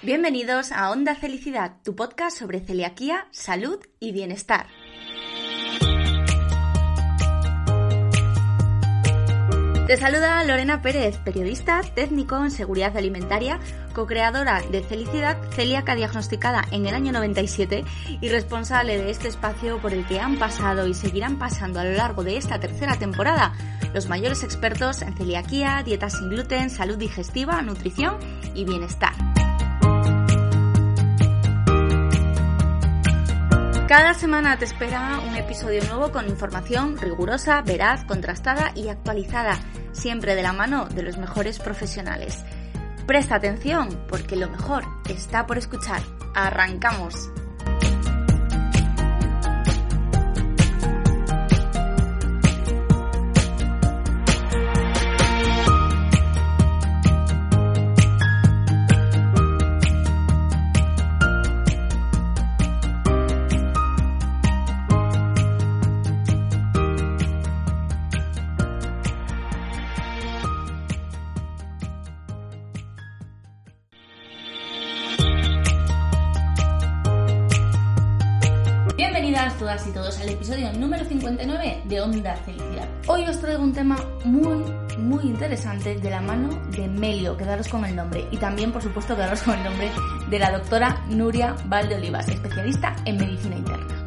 Bienvenidos a Onda Felicidad, tu podcast sobre celiaquía, salud y bienestar. Te saluda Lorena Pérez, periodista, técnico en seguridad alimentaria, co-creadora de Felicidad, celíaca diagnosticada en el año 97 y responsable de este espacio por el que han pasado y seguirán pasando a lo largo de esta tercera temporada los mayores expertos en celiaquía, dieta sin gluten, salud digestiva, nutrición y bienestar. Cada semana te espera un episodio nuevo con información rigurosa, veraz, contrastada y actualizada, siempre de la mano de los mejores profesionales. Presta atención porque lo mejor está por escuchar. ¡Arrancamos! Todas y todos al episodio número 59 de Onda Felicidad. Hoy os traigo un tema muy, muy interesante de la mano de Melio, quedaros con el nombre, y también, por supuesto, quedaros con el nombre de la doctora Nuria Valdeolivas, especialista en medicina interna.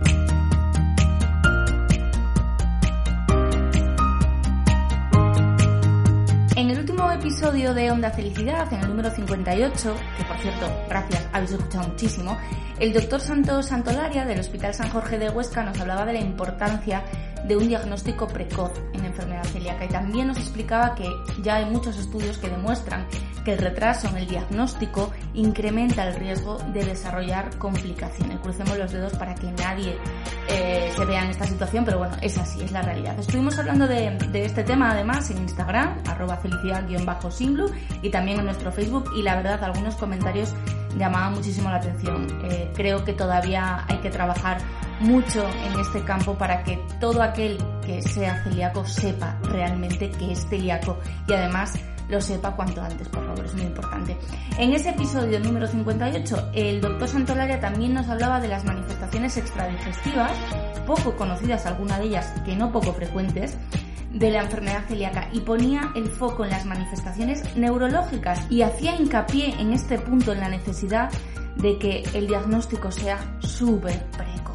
En el último episodio de Onda Felicidad, en el número 58, que por cierto, gracias, habéis escuchado muchísimo, el doctor Santos Santolaria del Hospital San Jorge de Huesca nos hablaba de la importancia de un diagnóstico precoz en enfermedad celíaca y también nos explicaba que ya hay muchos estudios que demuestran que el retraso en el diagnóstico incrementa el riesgo de desarrollar complicaciones. Crucemos los dedos para que nadie eh, se vea en esta situación, pero bueno, es así, es la realidad. Estuvimos hablando de, este tema además en Instagram, arroba felicidad-singlu y también en nuestro Facebook y la verdad algunos comentarios llamaban muchísimo la atención. Eh, creo que todavía hay que trabajar mucho en este campo para que todo aquel que sea celíaco sepa realmente que es celíaco y además lo sepa cuanto antes, por favor, es muy importante. En ese episodio número 58, el doctor Santolaria también nos hablaba de las manifestaciones extradigestivas, poco conocidas algunas de ellas, que no poco frecuentes, de la enfermedad celíaca y ponía el foco en las manifestaciones neurológicas y hacía hincapié en este punto en la necesidad de que el diagnóstico sea súper precoz.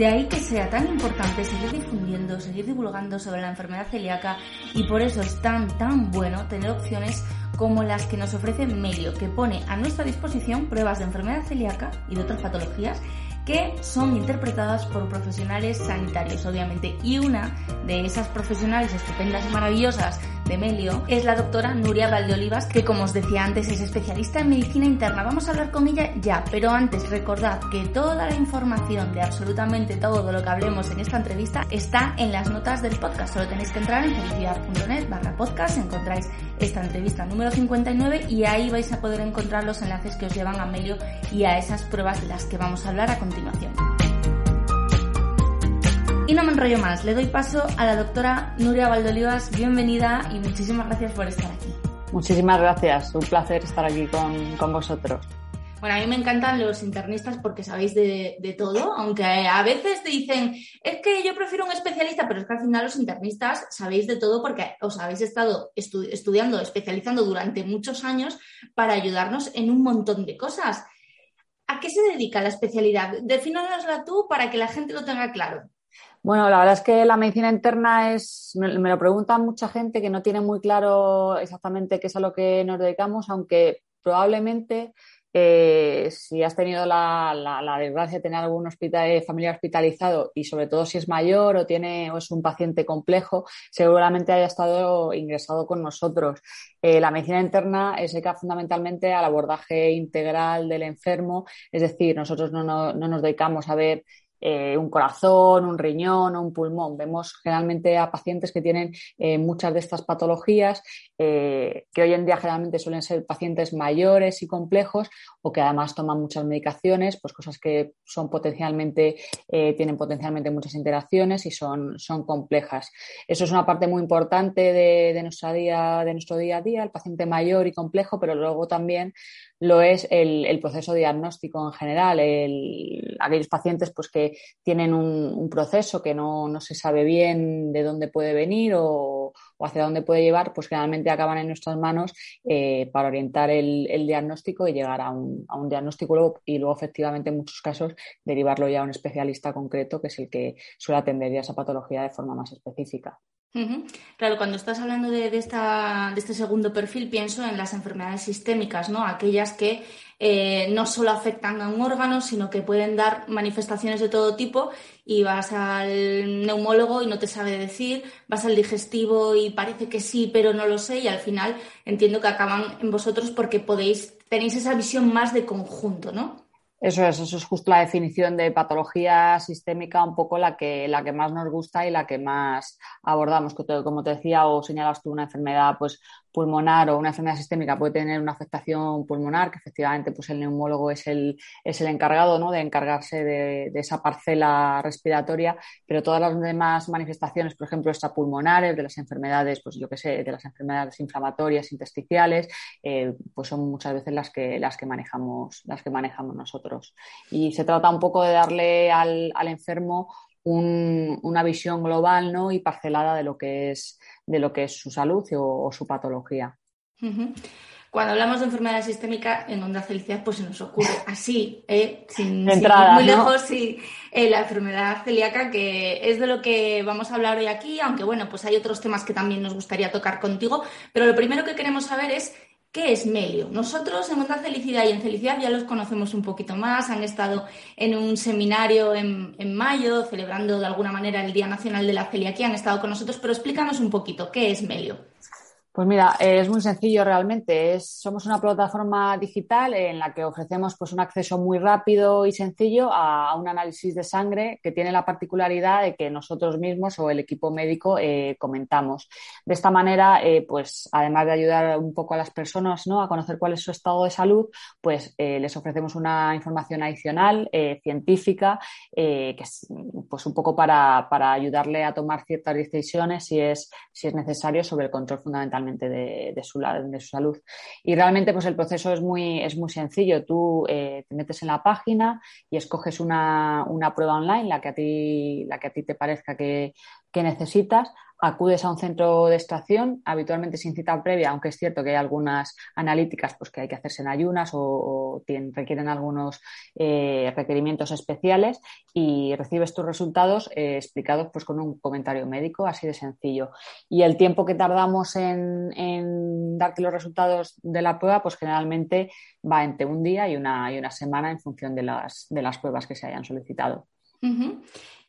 De ahí que sea tan importante seguir difundiendo, seguir divulgando sobre la enfermedad celíaca y por eso es tan tan bueno tener opciones como las que nos ofrece Melio, que pone a nuestra disposición pruebas de enfermedad celíaca y de otras patologías que son interpretadas por profesionales sanitarios, obviamente. Y una de esas profesionales estupendas y maravillosas de Melio es la doctora Nuria Valdeolivas, que como os decía antes es especialista en medicina interna. Vamos a hablar con ella ya, pero antes recordad que toda la información de absolutamente todo lo que hablemos en esta entrevista está en las notas del podcast. Solo tenéis que entrar en felicidad.net barra podcast, encontráis esta entrevista número 59 y ahí vais a poder encontrar los enlaces que os llevan a Melio y a esas pruebas de las que vamos a hablar a continuación. Y no me enrollo más, le doy paso a la doctora Nuria Valdolivas. Bienvenida y muchísimas gracias por estar aquí. Muchísimas gracias, un placer estar aquí con, con vosotros. Bueno, a mí me encantan los internistas porque sabéis de, de, todo, aunque a veces te dicen, es que yo prefiero un especialista, pero es que al final los internistas sabéis de todo porque os habéis estado estu estudiando, especializando durante muchos años para ayudarnos en un montón de cosas. ¿A qué se dedica la especialidad? Defínanosla tú para que la gente lo tenga claro. Bueno, la verdad es que la medicina interna es, me, lo preguntan mucha gente que no tiene muy claro exactamente qué es a lo que nos dedicamos, aunque probablemente eh, si has tenido la, la, desgracia de tener algún hospital, eh, familiar hospitalizado y sobre todo si es mayor o tiene o es un paciente complejo, seguramente haya estado ingresado con nosotros. Eh, la medicina interna se dedica fundamentalmente al abordaje integral del enfermo, es decir, nosotros no, no, no nos dedicamos a ver eh, un corazón, un riñón o un pulmón. Vemos generalmente a pacientes que tienen eh, muchas de estas patologías, eh, que hoy en día generalmente suelen ser pacientes mayores y complejos o que además toman muchas medicaciones, pues cosas que son potencialmente, tienen potencialmente muchas interacciones y son, son complejas. Eso es una parte muy importante de, nuestro día a día, el paciente mayor y complejo, pero luego también lo es el, proceso diagnóstico en general. aquellos pacientes pues, que tienen un, proceso que no, se sabe bien de dónde puede venir o, hacia dónde puede llevar, pues generalmente acaban en nuestras manos eh, para orientar el, diagnóstico y llegar a un, a un diagnóstico y luego efectivamente en muchos casos derivarlo ya a un especialista concreto que es el que suele atender ya esa patología de forma más específica. Claro, cuando estás hablando de, este segundo perfil, pienso en las enfermedades sistémicas, ¿no? Aquellas que eh, no solo afectan a un órgano, sino que pueden dar manifestaciones de todo tipo y vas al neumólogo y no te sabe decir, vas al digestivo y parece que sí, pero no lo sé y al final entiendo que acaban en vosotros porque podéis, tenéis esa visión más de conjunto, ¿no? Eso es, eso es justo la definición de patología sistémica, un poco la que, la que más nos gusta y la que más abordamos. Como te decía o señalas tú, una enfermedad pues, pulmonar o una enfermedad sistémica puede tener una afectación pulmonar, que efectivamente pues el neumólogo es el, es el encargado ¿no? de encargarse de, esa parcela respiratoria, pero todas las demás manifestaciones, por ejemplo, extrapulmonares, de las enfermedades, pues yo que sé, de las enfermedades inflamatorias, intersticiales, eh, pues son muchas veces las que, las que manejamos, las que manejamos nosotros. Y se trata un poco de darle al, al enfermo una visión global ¿no? y parcelada de lo que es, de lo que es su salud o, su patología. Cuando hablamos de enfermedad sistémica en onda felicidad, pues se nos ocurre así, ¿eh? sin, muy lejos, sí, eh, la enfermedad celíaca, que es de lo que vamos a hablar hoy aquí, aunque bueno, pues hay otros temas que también nos gustaría tocar contigo, pero lo primero que queremos saber es ¿Qué es Melio? Nosotros en Onda Felicidad y en Felicidad ya los conocemos un poquito más, han estado en un seminario en, en, mayo celebrando de alguna manera el Día Nacional de la Celiaquía, han estado con nosotros, pero explícanos un poquito, ¿qué es Melio? Pues mira, es muy sencillo realmente. somos una plataforma digital en la que ofrecemos pues, un acceso muy rápido y sencillo a, un análisis de sangre que tiene la particularidad de que nosotros mismos o el equipo médico eh, comentamos. De esta manera, eh, pues además de ayudar un poco a las personas ¿no? a conocer cuál es su estado de salud, pues eh, les ofrecemos una información adicional científica que es pues, un poco para, para, ayudarle a tomar ciertas decisiones si es, si es necesario sobre el control de, su, de su salud. Y realmente pues el proceso es muy, es muy sencillo. Tú eh, te metes en la página y escoges una, una, prueba online, la que a ti, la que a ti te parezca que, que necesitas acudes a un centro de extracción, habitualmente sin cita previa, aunque es cierto que hay algunas analíticas pues, que hay que hacerse en ayunas o, requieren algunos eh, requerimientos especiales y recibes tus resultados eh, explicados pues, con un comentario médico, así de sencillo. Y el tiempo que tardamos en, darte los resultados de la prueba, pues generalmente va entre un día y una, y una semana en función de las, de las pruebas que se hayan solicitado.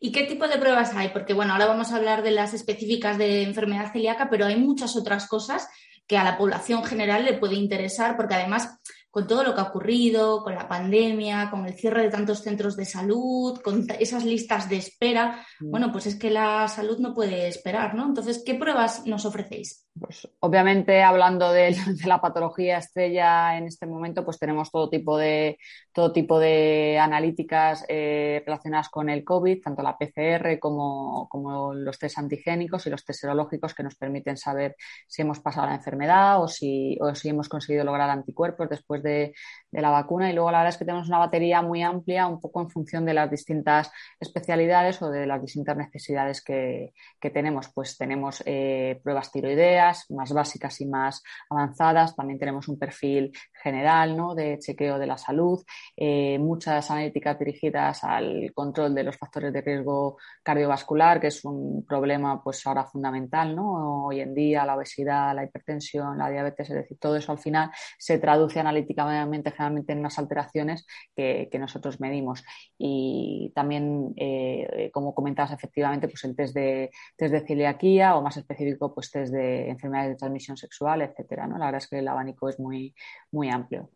¿Y qué tipo de pruebas hay? Porque bueno, ahora vamos a hablar de las específicas de enfermedad celíaca, pero hay muchas otras cosas que a la población general le puede interesar, porque además con todo lo que ha ocurrido, con la pandemia, con el cierre de tantos centros de salud, con esas listas de espera, mm. bueno, pues es que la salud no puede esperar, ¿no? Entonces, ¿qué pruebas nos ofrecéis? Pues obviamente hablando de, la patología estrella en este momento, pues tenemos todo tipo de todo tipo de analíticas eh, relacionadas con el COVID, tanto la PCR como, como, los test antigénicos y los test serológicos que nos permiten saber si hemos pasado la enfermedad o si, o si hemos conseguido lograr anticuerpos después de, de la vacuna. Y luego la verdad es que tenemos una batería muy amplia, un poco en función de las distintas especialidades o de las distintas necesidades que, que tenemos. Pues tenemos eh, pruebas tiroideas más básicas y más avanzadas. También tenemos un perfil general ¿no? de chequeo de la salud, eh, muchas analíticas dirigidas al control de los factores de riesgo cardiovascular, que es un problema pues ahora fundamental ¿no? hoy en día, la obesidad, la hipertensión, la diabetes, es decir, todo eso al final se traduce analíticamente generalmente en unas alteraciones que, nosotros medimos. Y también, eh, como comentabas, efectivamente, pues el test de, test de celiaquía o más específico, pues test de enfermedades de transmisión sexual, etcétera. ¿no? La verdad es que el abanico es muy, muy amplio.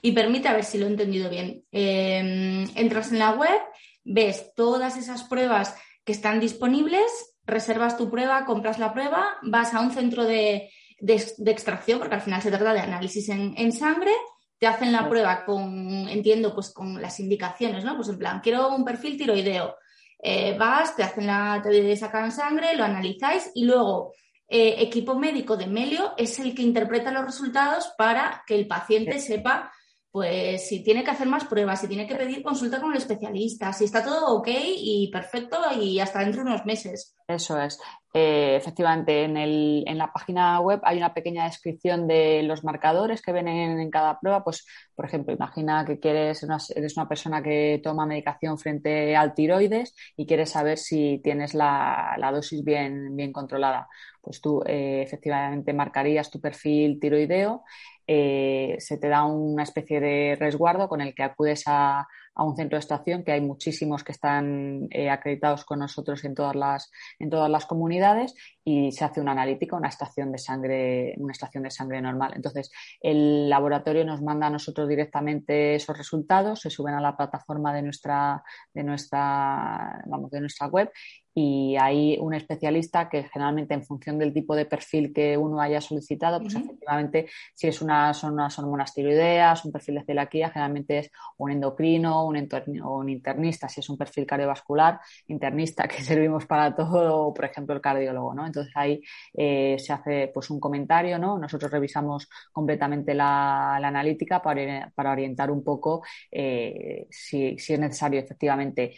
Y permite, a ver si lo he entendido bien, em, entras en la web, ves todas esas pruebas que están disponibles, reservas tu prueba, compras la prueba, vas a un centro de, extracción, porque al final se trata de análisis en, sangre, te hacen la prueba con, entiendo, pues con las indicaciones, ¿no? Pues en plan, quiero un perfil tiroideo. Eh, vas, te hacen la, te sacan sangre, lo analizáis y luego eh, equipo médico de Melio es el que interpreta los resultados para que el paciente sepa pues si tiene que hacer más pruebas, si tiene que pedir consulta con el especialista, si está todo ok y perfecto y hasta dentro de unos meses. Eso es. Eh, efectivamente, en, el, en, la página web hay una pequeña descripción de los marcadores que ven en, cada prueba. Pues, por ejemplo, imagina que quieres eres una persona que toma medicación frente al tiroides y quieres saber si tienes la, dosis bien, bien controlada. Pues tú eh, efectivamente marcarías tu perfil tiroideo eh, se te da una especie de resguardo con el que acudes a, un centro de extracción, que hay muchísimos que están eh, acreditados con nosotros en todas, las, en todas las comunidades, y se hace una analítica, una estación de sangre, una estación de sangre normal. Entonces, el laboratorio nos manda a nosotros directamente esos resultados, se suben a la plataforma de nuestra, de nuestra, vamos, de nuestra web y hay un especialista que generalmente en función del tipo de perfil que uno haya solicitado, pues efectivamente si es una, son unas hormonas tiroideas, un perfil de celiaquía, generalmente es un endocrino un o un internista, si es un perfil cardiovascular, internista que servimos para todo, por ejemplo el cardiólogo, ¿no? Entonces ahí eh, se hace pues un comentario, ¿no? Nosotros revisamos completamente la, analítica para, para, orientar un poco eh, si, si es necesario efectivamente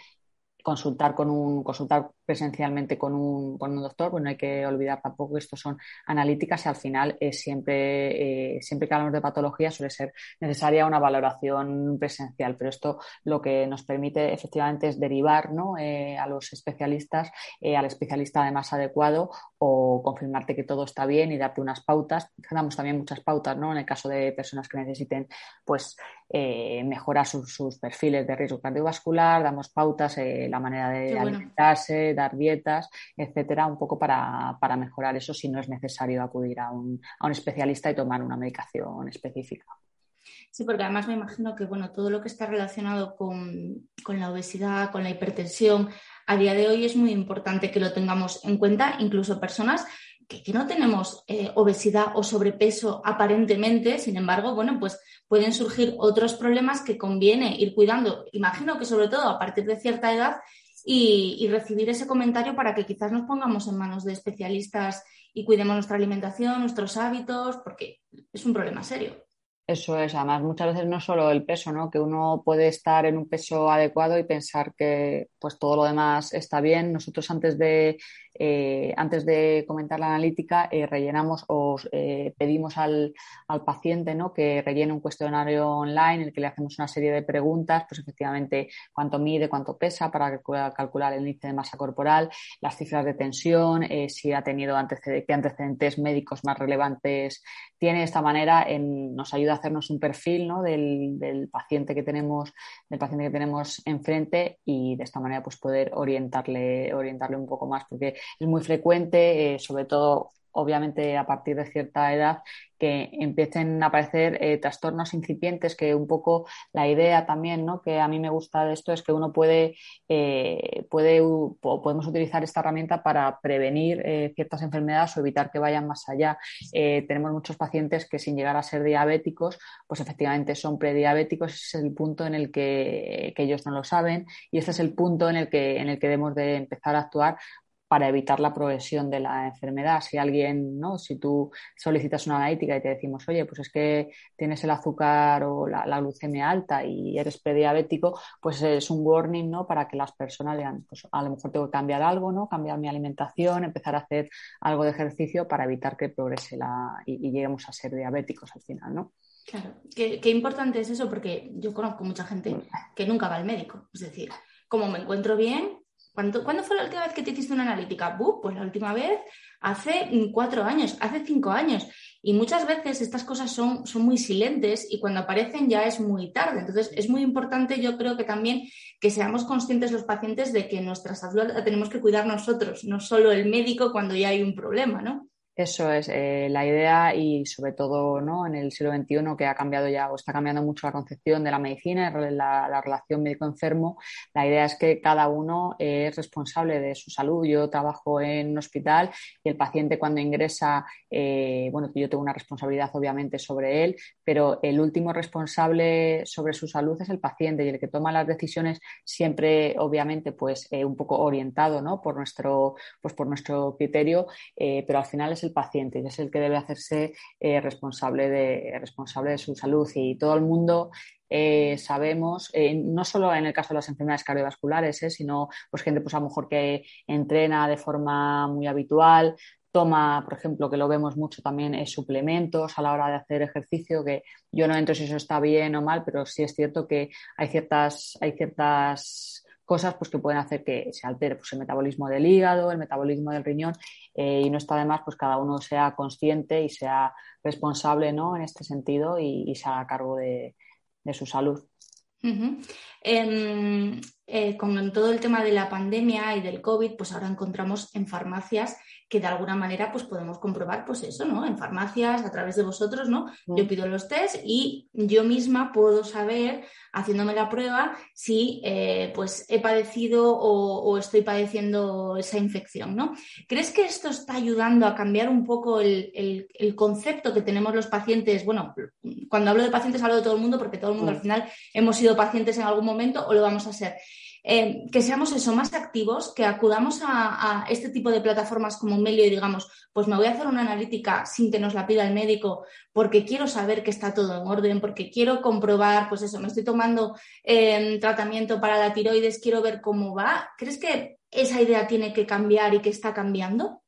consultar con un consultar presencialmente con un, con un doctor, pues no hay que olvidar tampoco que esto son analíticas y al final es siempre, eh, siempre que hablamos de patología suele ser necesaria una valoración presencial, pero esto lo que nos permite efectivamente es derivar ¿no? Eh, a los especialistas, eh, al especialista además adecuado o confirmarte que todo está bien y darte unas pautas. Damos también muchas pautas ¿no? en el caso de personas que necesiten pues, mejorar sus, perfiles de riesgo cardiovascular, damos pautas, la manera de alimentarse, dar dietas, etcétera, un poco para, mejorar eso si no es necesario acudir a un, a un especialista y tomar una medicación específica. Sí, porque además me imagino que bueno, todo lo que está relacionado con, con, la obesidad, con la hipertensión, a día de hoy es muy importante que lo tengamos en cuenta, incluso personas que, que no tenemos eh, obesidad o sobrepeso aparentemente, sin embargo, bueno, pues pueden surgir otros problemas que conviene ir cuidando. Imagino que sobre todo a partir de cierta edad y, recibir ese comentario para que quizás nos pongamos en manos de especialistas y cuidemos nuestra alimentación, nuestros hábitos, porque es un problema serio. Eso es, además muchas veces no solo el peso, ¿no? Que uno puede estar en un peso adecuado y pensar que pues todo lo demás está bien. Nosotros antes de eh, antes de comentar la analítica, eh, rellenamos o eh, pedimos al, paciente ¿no? que rellene un cuestionario online en el que le hacemos una serie de preguntas, pues efectivamente cuánto mide, cuánto pesa para calcular el índice de masa corporal, las cifras de tensión, si ha tenido qué antecedentes médicos más relevantes tiene. De esta manera nos ayuda a hacernos un perfil ¿no? del, del, paciente que tenemos, del paciente que tenemos enfrente y de esta manera pues poder orientarle, orientarle un poco más, porque es muy frecuente, eh, sobre todo obviamente a partir de cierta edad, que empiecen a aparecer eh, trastornos incipientes, que un poco la idea también, ¿no? que a mí me gusta de esto es que uno puede, eh, puede podemos utilizar esta herramienta para prevenir ciertas enfermedades o evitar que vayan más allá. tenemos muchos pacientes que sin llegar a ser diabéticos, pues efectivamente son prediabéticos, es el punto en el que, que ellos no lo saben y este es el punto en el que, en el que debemos de empezar a actuar para evitar la progresión de la enfermedad. Si alguien, ¿no? Si tú solicitas una analítica y te decimos, oye, pues es que tienes el azúcar o la, glucemia alta y eres prediabético, pues es un warning, ¿no? Para que las personas digan, pues a lo mejor tengo que cambiar algo, ¿no? Cambiar mi alimentación, empezar a hacer algo de ejercicio para evitar que progrese la y, lleguemos a ser diabéticos al final, ¿no? Claro, qué, qué importante es eso porque yo conozco mucha gente que nunca va al médico. Es decir, como me encuentro bien, ¿Cuándo, fue la última vez que te hiciste una analítica? pues la última vez hace cuatro años, hace cinco años. Y muchas veces estas cosas son, son muy silentes y cuando aparecen ya es muy tarde. Entonces, es muy importante, yo creo que también que seamos conscientes los pacientes de que nuestra salud la tenemos que cuidar nosotros, no solo el médico cuando ya hay un problema, ¿no? Eso es eh, la idea y sobre todo ¿no? en el siglo XXI que ha cambiado ya o está cambiando mucho la concepción de la medicina, la, la relación médico-enfermo. La idea es que cada uno es responsable de su salud. Yo trabajo en un hospital y el paciente cuando ingresa, eh, bueno, yo tengo una responsabilidad obviamente sobre él, pero el último responsable sobre su salud es el paciente y el que toma las decisiones siempre obviamente pues eh, un poco orientado ¿no? por, nuestro, pues, por nuestro criterio, pero al final es el paciente y es el que debe hacerse eh, responsable, de, responsable de su salud. Y todo el mundo eh, sabemos, eh, no solo en el caso de las enfermedades cardiovasculares, sino pues gente pues a lo mejor que entrena de forma muy habitual, toma, por ejemplo, que lo vemos mucho también, suplementos a la hora de hacer ejercicio, que yo no entro si eso está bien o mal, pero sí es cierto que hay ciertas, hay ciertas cosas pues, que pueden hacer que se altere pues, el metabolismo del hígado, el metabolismo del riñón eh, y no está de más pues cada uno sea consciente y sea responsable ¿no? en este sentido y, se haga cargo de, su salud. Em, eh, con todo el tema de la pandemia y del COVID, pues ahora encontramos en farmacias que de alguna manera pues podemos comprobar pues eso, ¿no? En farmacias, a través de vosotros, ¿no? Mm. Yo pido los test y yo misma puedo saber, haciéndome la prueba, si eh, pues he padecido o, estoy padeciendo esa infección, ¿no? ¿Crees que esto está ayudando a cambiar un poco el, concepto que tenemos los pacientes? Bueno, cuando hablo de pacientes hablo de todo el mundo porque todo el mundo al mm. final hemos sido pacientes en algún momento o lo vamos a ser. Eh, que seamos eso, más activos, que acudamos a, este tipo de plataformas como Melio y digamos, pues me voy a hacer una analítica sin que nos la pida el médico porque quiero saber que está todo en orden, porque quiero comprobar, pues eso, me estoy tomando eh, tratamiento para la tiroides, quiero ver cómo va. ¿Crees que esa idea tiene que cambiar y que está cambiando?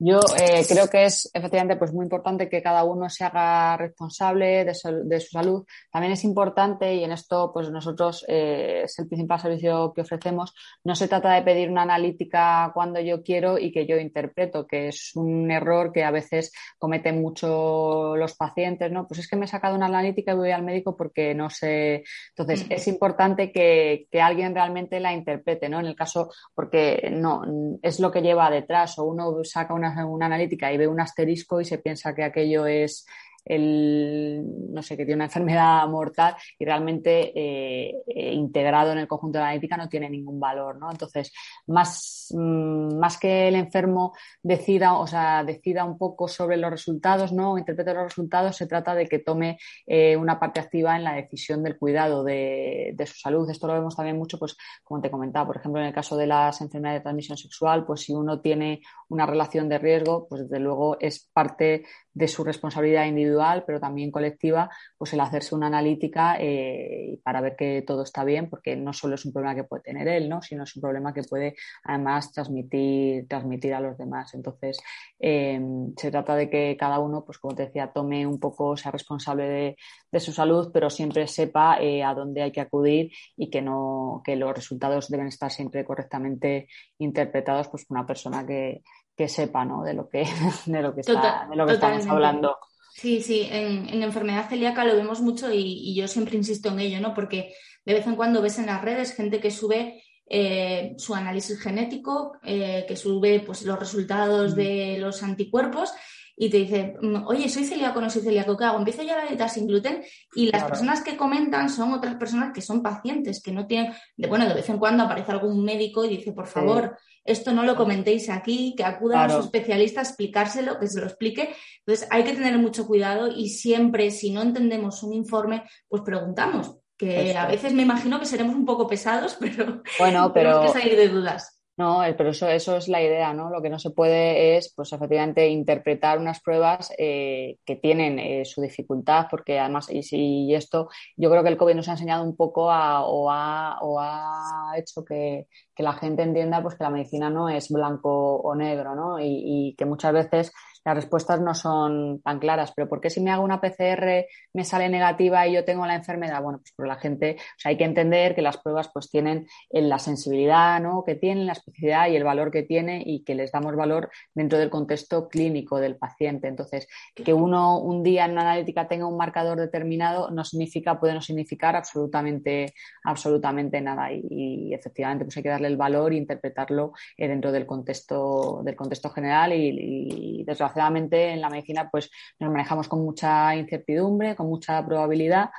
Yo eh, creo que es efectivamente pues muy importante que cada uno se haga responsable de su, salud. También es importante, y en esto pues nosotros eh, es el principal servicio que ofrecemos, no se trata de pedir una analítica cuando yo quiero y que yo interpreto, que es un error que a veces cometen mucho los pacientes, ¿no? Pues es que me he sacado una analítica y voy al médico porque no sé. Entonces, mm. es importante que, que alguien realmente la interprete, ¿no? En el caso, porque no, es lo que lleva detrás, o uno saca una una, analítica y ve un asterisco y se piensa que aquello es el, no sé, que tiene una enfermedad mortal y realmente eh, eh, integrado en el conjunto de la analítica no tiene ningún valor, ¿no? Entonces, más, mm, más que el enfermo decida, o sea, decida un poco sobre los resultados, ¿no? Interprete los resultados, se trata de que tome eh, una parte activa en la decisión del cuidado de, de, su salud. Esto lo vemos también mucho, pues, como te comentaba, por ejemplo, en el caso de las enfermedades de transmisión sexual, pues si uno tiene una relación de riesgo, pues desde luego es parte de su responsabilidad individual, pero también colectiva, pues el hacerse una analítica eh, para ver que todo está bien, porque no solo es un problema que puede tener él, ¿no? sino es un problema que puede además transmitir, transmitir a los demás. Entonces, em, se trata de que cada uno, pues como te decía, tome un poco, sea responsable de, su salud, pero siempre sepa eh, a dónde hay que acudir y que no, que los resultados deben estar siempre correctamente interpretados pues, por una persona que, que sepa ¿no? de lo que, de lo que, está, de lo que estamos hablando. Sí, sí, en, enfermedad celíaca lo vemos mucho y, yo siempre insisto en ello, ¿no? Porque de vez en cuando ves en las redes gente que sube eh, su análisis genético, eh, que sube pues, los resultados de los anticuerpos y te dice, mm, oye, soy celíaco, no soy celíaco, ¿qué hago? Empiezo ya la dieta sin gluten y las personas que comentan son otras personas que son pacientes, que no tienen, de, bueno, de vez en cuando aparece algún médico y dice, por favor, esto no lo comentéis aquí, que acuda a su especialista a explicárselo, que se lo explique. Entonces hay que tener mucho cuidado y siempre, si no entendemos un informe, pues preguntamos, que a veces me imagino que seremos un poco pesados, pero bueno, pero... tenemos que salir de dudas. No, eh, pero eso, eso es la idea, ¿no? Lo que no se puede es, pues efectivamente, interpretar unas pruebas eh, que tienen eh, su dificultad, porque además, y si esto, yo creo que el COVID nos ha enseñado un poco a, o, ha, o ha hecho que, que la gente entienda pues que la medicina no es blanco o negro, ¿no? Y, y que muchas veces las respuestas no son tan claras. Pero ¿por qué si me hago una PCR me sale negativa y yo tengo la enfermedad? Bueno, pues por la gente, o sea, hay que entender que las pruebas pues tienen la sensibilidad ¿no? que tienen, la especificidad y el valor que tiene y que les damos valor dentro del contexto clínico del paciente. Entonces, que uno un día en una analítica tenga un marcador determinado no significa, puede no significar absolutamente, absolutamente nada. Y, efectivamente, pues hay que darle el valor e interpretarlo eh, dentro del contexto, del contexto general y, y en la medicina pues nos manejamos con mucha incertidumbre, con mucha probabilidad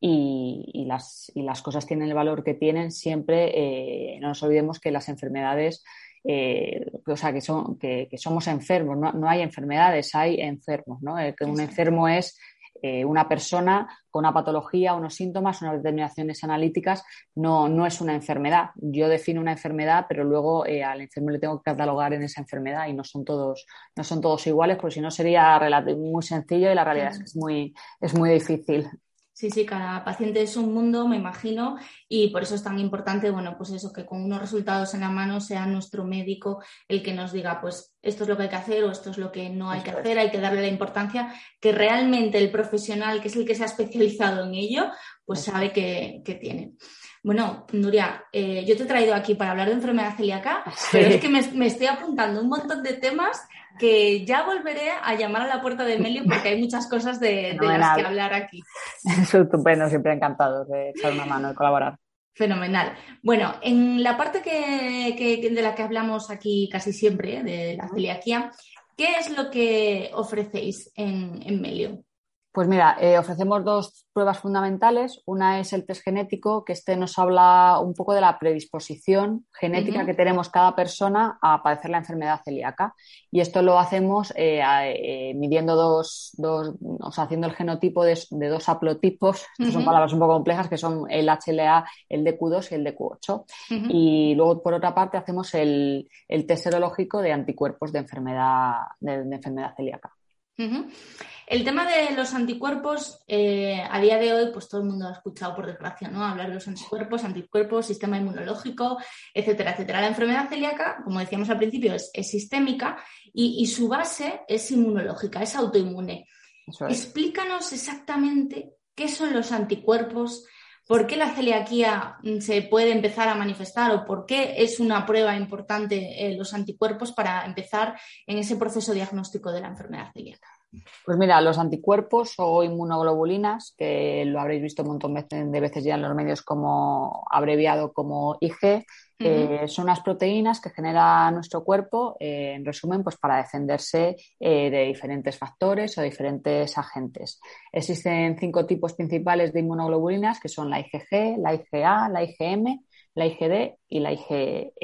y, las, las, cosas tienen el valor que tienen siempre. Eh, no nos olvidemos que las enfermedades, eh, o sea, que, son, que, somos enfermos, no, hay enfermedades, hay enfermos. ¿no? que un enfermo es eh, una persona con una patología, unos síntomas, unas determinaciones analíticas, no, no es una enfermedad. Yo defino una enfermedad, pero luego eh, al enfermo le tengo que catalogar en esa enfermedad y no son todos, no son todos iguales, porque si no sería muy sencillo y la realidad es que es muy, es muy difícil. Sí, sí, cada paciente es un mundo, me imagino, y por eso es tan importante, bueno, pues eso, que con unos resultados en la mano sea nuestro médico el que nos diga, pues esto es lo que hay que hacer o esto es lo que no hay que hacer, hay que darle la importancia que realmente el profesional, que es el que se ha especializado en ello, pues sabe que, tiene. Bueno, Nuria, eh, yo te he traído aquí para hablar de enfermedad celíaca, pero es que me, me estoy apuntando un montón de temas que ya volveré a llamar a la puerta de Melio porque hay muchas cosas de, las que hablar aquí. Es estupendo, siempre encantado de echar una mano, de colaborar. Fenomenal. Bueno, en la parte que, de la que hablamos aquí casi siempre, de la celiaquía, ¿qué es lo que ofrecéis en, en Melio? Pues mira, eh, ofrecemos dos pruebas fundamentales. Una es el test genético, que este nos habla un poco de la predisposición genética que tenemos cada persona a padecer la enfermedad celíaca. Y esto lo hacemos eh, eh, midiendo dos, dos, o sea, haciendo el genotipo de, dos haplotipos, son palabras un poco complejas, que son el HLA, el DQ2 y el DQ8. Y luego, por otra parte, hacemos el, test serológico de anticuerpos de enfermedad, de enfermedad celíaca. El tema de los anticuerpos, eh, a día de hoy, pues todo el mundo ha escuchado, por desgracia, ¿no? Hablar de los anticuerpos, anticuerpos, sistema inmunológico, etcétera, etcétera. La enfermedad celíaca, como decíamos al principio, es, sistémica y, su base es inmunológica, es autoinmune. Explícanos exactamente qué son los anticuerpos, por qué la celiaquía mm, se puede empezar a manifestar o por qué es una prueba importante eh, los anticuerpos para empezar en ese proceso diagnóstico de la enfermedad celíaca. Pues mira, los anticuerpos o inmunoglobulinas, que lo habréis visto un montón de veces ya en los medios como abreviado como IG, eh, son unas proteínas que genera nuestro cuerpo, eh, en resumen, pues para defenderse eh, de diferentes factores o diferentes agentes. Existen cinco tipos principales de inmunoglobulinas, que son la IgG, la IgA, la IgM, la IgD y la IgE.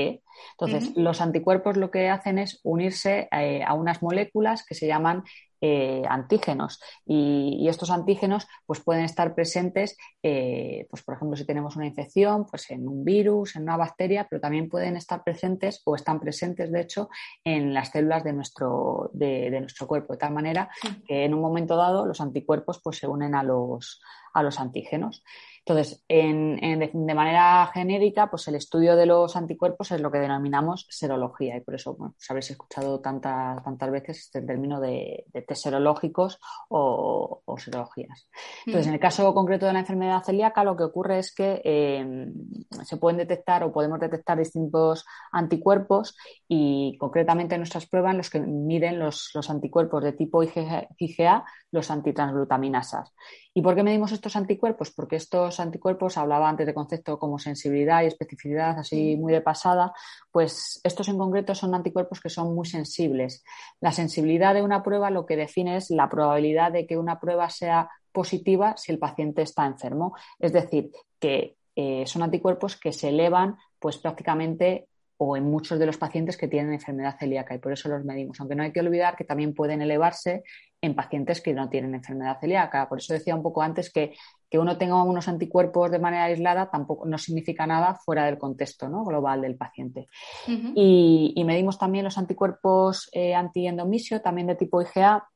Entonces, los anticuerpos lo que hacen es unirse a unas moléculas que se llaman eh, antígenos. Y, estos antígenos pues pueden estar presentes eh, pues por ejemplo si tenemos una infección pues en un virus en una bacteria pero también pueden estar presentes o están presentes de hecho en las células de nuestro de, nuestro cuerpo de tal manera que en un momento dado los anticuerpos pues se unen a los a los antígenos entonces, de manera genérica, pues el estudio de los anticuerpos es lo que denominamos serología y por eso bueno, pues habréis escuchado tantas, tantas veces este término de, test serológicos o, serologías. Entonces, en el caso concreto de la enfermedad celíaca, lo que ocurre es que em, se pueden detectar o podemos detectar distintos anticuerpos y concretamente en nuestras pruebas los que miden los, anticuerpos de tipo IgA, los antitransglutaminasas. ¿Y por qué medimos estos anticuerpos? Porque estos anticuerpos, hablaba antes de concepto como sensibilidad y especificidad, así muy de pasada, pues estos en concreto son anticuerpos que son muy sensibles. La sensibilidad de una prueba lo que define es la probabilidad de que una prueba sea positiva si el paciente está enfermo. Es decir, que eh, son anticuerpos que se elevan pues prácticamente o en muchos de los pacientes que tienen enfermedad celíaca y por eso los medimos. Aunque no hay que olvidar que también pueden elevarse en pacientes que no tienen enfermedad celíaca. Por eso decía un poco antes que, que uno tenga unos anticuerpos de manera aislada tampoco no significa nada fuera del contexto global del paciente. y, medimos también los anticuerpos eh, antiendomisio, también de tipo IgA,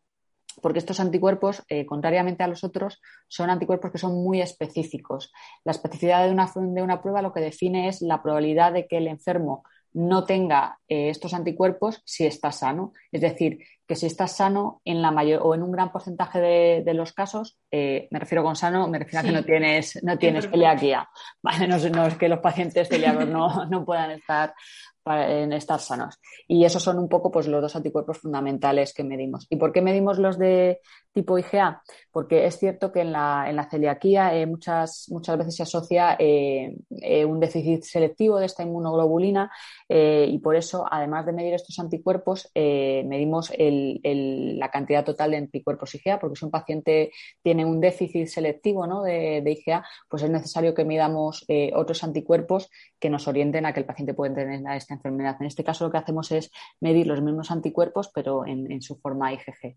porque estos anticuerpos, eh, contrariamente a los otros, son anticuerpos que son muy específicos. La especificidad de una, de una prueba lo que define es la probabilidad de que el enfermo no tenga eh, estos anticuerpos si está sano. Es decir, que si estás sano en la mayor o en un gran porcentaje de, los casos, eh, me refiero con sano, me refiero a que no tienes, no tienes celiaquía. no, es que los pacientes celíacos no, no puedan estar en estar sanos. Y esos son un poco pues, los dos anticuerpos fundamentales que medimos. ¿Y por qué medimos los de tipo IgA? Porque es cierto que en la, en la celiaquía eh, muchas, muchas veces se asocia eh, eh, un déficit selectivo de esta inmunoglobulina y por eso, además de medir estos anticuerpos, medimos la cantidad total de anticuerpos IgA, porque si un paciente tiene un déficit selectivo ¿no? de, de, IgA, pues es necesario que midamos otros anticuerpos que nos orienten a que el paciente pueda tener esta enfermedad. En este caso lo que hacemos es medir los mismos anticuerpos, pero en, su forma IgG.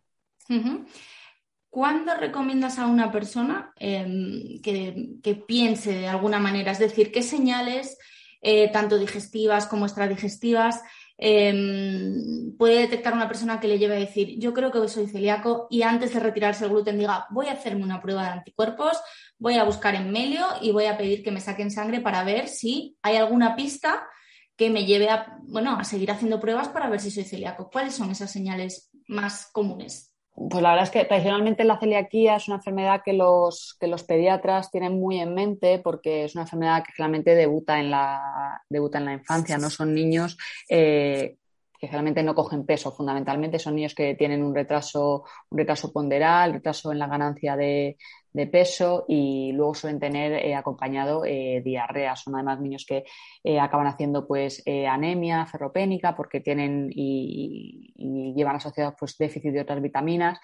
¿Cuándo recomiendas a una persona em, que, piense de alguna manera? Es decir, ¿qué señales, eh, tanto digestivas como extradigestivas, em, puede detectar una persona que le lleve a decir, yo creo que soy celíaco y antes de retirarse el gluten diga, voy a hacerme una prueba de anticuerpos, voy a buscar en Melio y voy a pedir que me saquen sangre para ver si hay alguna pista que me lleve a, bueno, a seguir haciendo pruebas para ver si soy celíaco. ¿Cuáles son esas señales más comunes? Pues la verdad es que tradicionalmente la celiaquía es una enfermedad que los, que los pediatras tienen muy en mente porque es una enfermedad que generalmente debuta en la, debuta en la infancia, ¿no? Son niños eh, que generalmente no cogen peso fundamentalmente, son niños que tienen un retraso, un retraso ponderal, retraso en la ganancia de, de peso y luego suelen tener eh, acompañado eh, diarrea. Son además niños que eh, acaban haciendo pues anemia ferropénica porque tienen y, llevan asociados pues déficit de otras vitaminas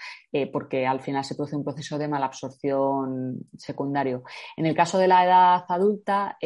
porque al final se produce un proceso de malabsorción secundario. En el caso de la edad adulta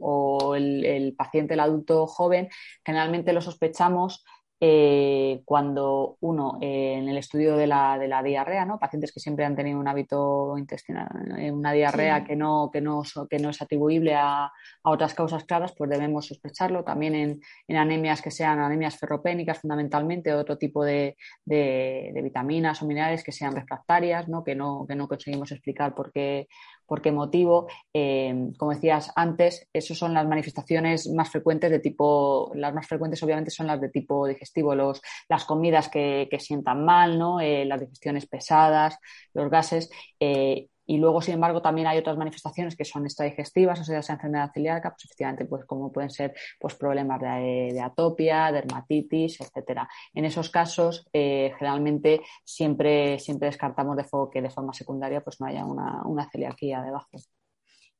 o el paciente, el adulto joven, generalmente lo sospechamos eh, cuando uno, eh, en el estudio de la, de la, diarrea, ¿no? pacientes que siempre han tenido un hábito intestinal, eh, una diarrea que, no, que, no, que no es atribuible a, a, otras causas claras, pues debemos sospecharlo. También en, en, anemias que sean anemias ferropénicas, fundamentalmente, otro tipo de, de, de vitaminas o minerales que sean refractarias, ¿no? Que, no, que no conseguimos explicar por qué, por qué motivo. Eh, como decías antes, esas son las manifestaciones más frecuentes de tipo, las más frecuentes obviamente son las de tipo digestivo, los, las comidas que, sientan mal, ¿no? Eh, las digestiones pesadas, los gases. Eh, y luego, sin embargo, también hay otras manifestaciones que son extradigestivas o sea, esa enfermedad celíaca, pues efectivamente, pues como pueden ser pues, problemas de, atopia, dermatitis, etcétera. En esos casos, eh, generalmente siempre, siempre descartamos de que de forma secundaria pues no haya una, una celiaquía debajo.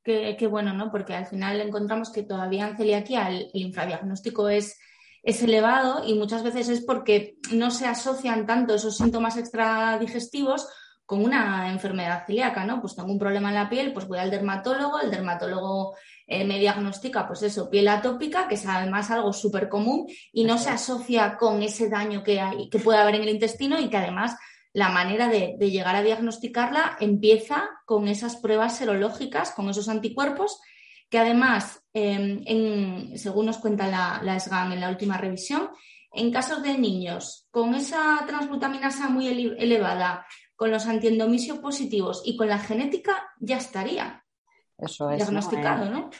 Qué, qué, bueno, ¿no? Porque al final encontramos que todavía en celiaquía el, el infradiagnóstico es es elevado y muchas veces es porque no se asocian tanto esos síntomas extradigestivos con una enfermedad celíaca, ¿no? Pues tengo un problema en la piel, pues voy al dermatólogo, el dermatólogo eh, me diagnostica, pues eso, piel atópica, que es además algo súper común y no se asocia con ese daño que, hay, que puede haber en el intestino y que además la manera de, llegar a diagnosticarla empieza con esas pruebas serológicas, con esos anticuerpos, que además, em, según nos cuenta la, la SGAN en la última revisión, en casos de niños con esa transglutaminasa muy elevada, con los antiendomisios positivos y con la genética ya estaría. Eso es. Diagnosticado, ¿no?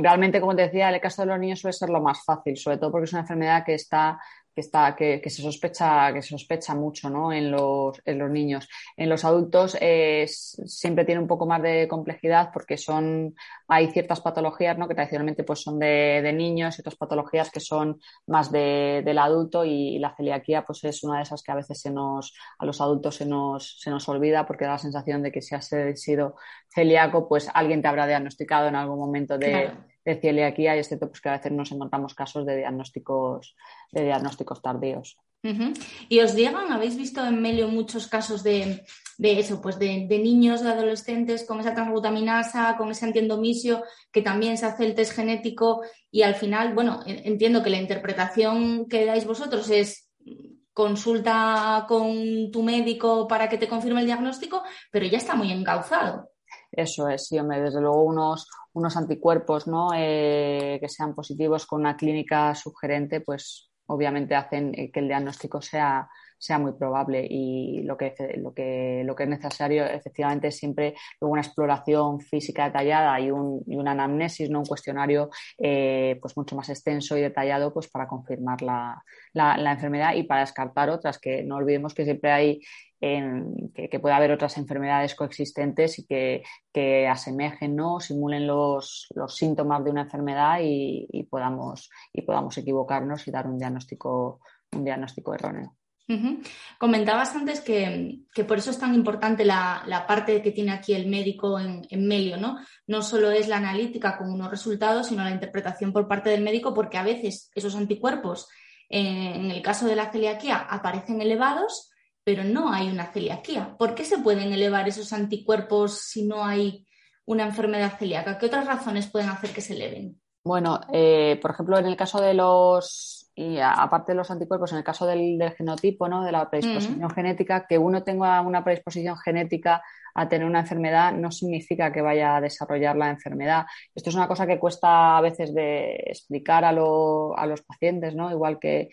Realmente, como te decía, el caso de los niños suele ser lo más fácil, sobre todo porque es una enfermedad que está que, está, que, que, se sospecha, que se sospecha mucho ¿no? en, los, en los niños. En los adultos eh, siempre tiene un poco más de complejidad porque son, hay ciertas patologías ¿no? que tradicionalmente pues, son de, de niños y otras patologías que son más de, del adulto y, la celiaquía pues, es una de esas que a veces se nos, a los adultos se nos, se nos olvida porque da la sensación de que si has sido celíaco, pues alguien te habrá diagnosticado en algún momento de, de celiaquía y es cierto pues, que a veces nos encontramos casos de diagnósticos, de diagnósticos tardíos. ¿Y os llegan? ¿Habéis visto en Melio muchos casos de, de eso, pues de, de, niños, de adolescentes con esa transglutaminasa, con ese antiendomisio, que también se hace el test genético y al final, bueno, entiendo que la interpretación que dais vosotros es consulta con tu médico para que te confirme el diagnóstico, pero ya está muy encauzado. Eso es, sí, hombre, desde luego unos, unos anticuerpos ¿no? Eh, que sean positivos con una clínica sugerente, pues obviamente hacen eh, que el diagnóstico sea, sea muy probable y lo que, lo que, lo que es necesario efectivamente es siempre una exploración física detallada y, un, y una anamnesis, ¿no? un cuestionario eh, pues mucho más extenso y detallado pues para confirmar la, la, enfermedad y para descartar otras, que no olvidemos que siempre hay que, puede haber otras enfermedades coexistentes y que, que asemejen, ¿no? simulen los, los, síntomas de una enfermedad y, y, podamos, y podamos equivocarnos y dar un diagnóstico, un diagnóstico erróneo. Comentabas antes que, que, por eso es tan importante la, la, parte que tiene aquí el médico en, en, Melio, ¿no? No solo es la analítica con unos resultados, sino la interpretación por parte del médico, porque a veces esos anticuerpos, en el caso de la celiaquía, aparecen elevados, pero no hay una celiaquía. ¿Por qué se pueden elevar esos anticuerpos si no hay una enfermedad celíaca? ¿Qué otras razones pueden hacer que se eleven? Bueno, eh, por ejemplo, en el caso de los, y aparte de los anticuerpos, en el caso del, genotipo, ¿no? de la predisposición genética, que uno tenga una predisposición genética a tener una enfermedad no significa que vaya a desarrollar la enfermedad. Esto es una cosa que cuesta a veces de explicar a, a los pacientes, ¿no? Igual que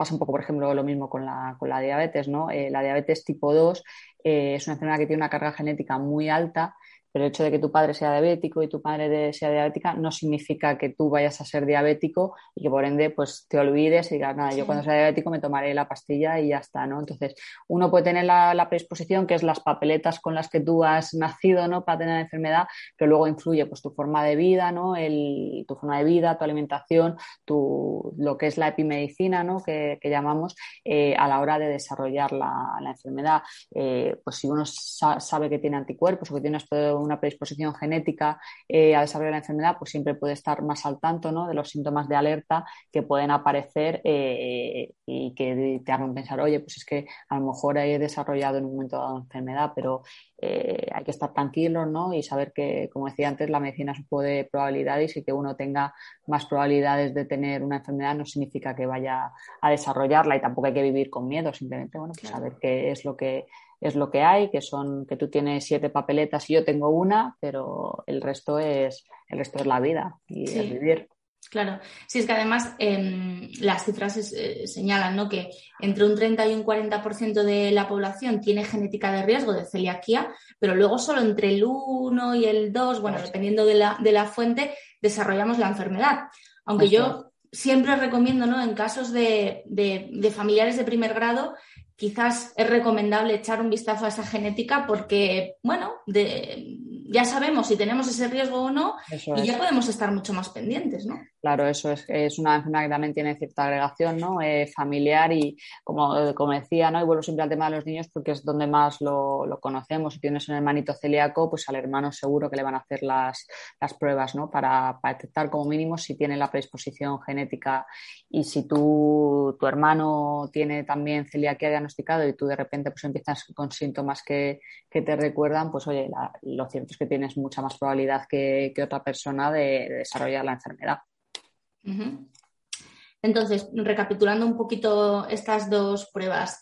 Pasa un poco, por ejemplo, lo mismo con la, con la diabetes, ¿no? Eh, la diabetes tipo 2 eh, es una enfermedad que tiene una carga genética muy alta pero el hecho de que tu padre sea diabético y tu madre sea diabética no significa que tú vayas a ser diabético y que por ende pues te olvides y digas, nada, yo cuando sea diabético me tomaré la pastilla y ya está, ¿no? Entonces, uno puede tener la, predisposición, que es las papeletas con las que tú has nacido, ¿no? Para tener la enfermedad, pero luego influye pues tu forma de vida, ¿no? El, tu forma de vida, tu alimentación, tu, lo que es la epimedicina, ¿no? Que, llamamos eh, a la hora de desarrollar la, enfermedad. Eh, pues si uno sabe que tiene anticuerpos o que tiene una predisposición genética eh, a desarrollar la enfermedad, pues siempre puede estar más al tanto ¿no? de los síntomas de alerta que pueden aparecer eh, y que te hagan pensar, oye, pues es que a lo mejor he desarrollado en un momento dado enfermedad, pero eh, hay que estar tranquilos ¿no? y saber que, como decía antes, la medicina es un poco de probabilidades y que uno tenga más probabilidades de tener una enfermedad no significa que vaya a desarrollarla y tampoco hay que vivir con miedo, simplemente bueno, pues saber qué es lo que es lo que hay, que son que tú tienes siete papeletas y yo tengo una, pero el resto es el resto es la vida y el vivir. Claro, sí, es que además em, las cifras eh, señalan ¿no? que entre un 30 y un 40% de la población tiene genética de riesgo de celiaquía, pero luego solo entre el 1 y el 2, bueno, dependiendo de la, de la fuente, desarrollamos la enfermedad. Aunque yo siempre recomiendo, ¿no? En casos de, de, de familiares de primer grado, quizás es recomendable echar un vistazo a esa genética porque, bueno, ya sabemos si tenemos ese riesgo o no y ya podemos estar mucho más pendientes, ¿no? Claro, eso es, es una enfermedad que también tiene cierta agregación ¿no? Eh, familiar y como, como decía, ¿no? y vuelvo siempre al tema de los niños porque es donde más lo, lo, conocemos. Si tienes un hermanito celíaco, pues al hermano seguro que le van a hacer las, las pruebas ¿no? para, para, detectar como mínimo si tiene la predisposición genética y si tú, tu hermano tiene también celiaquía diagnosticado y tú de repente pues empiezas con síntomas que, que te recuerdan, pues oye, lo cierto es que tienes mucha más probabilidad que, que otra persona de desarrollar la enfermedad. Entonces, recapitulando un poquito estas dos pruebas,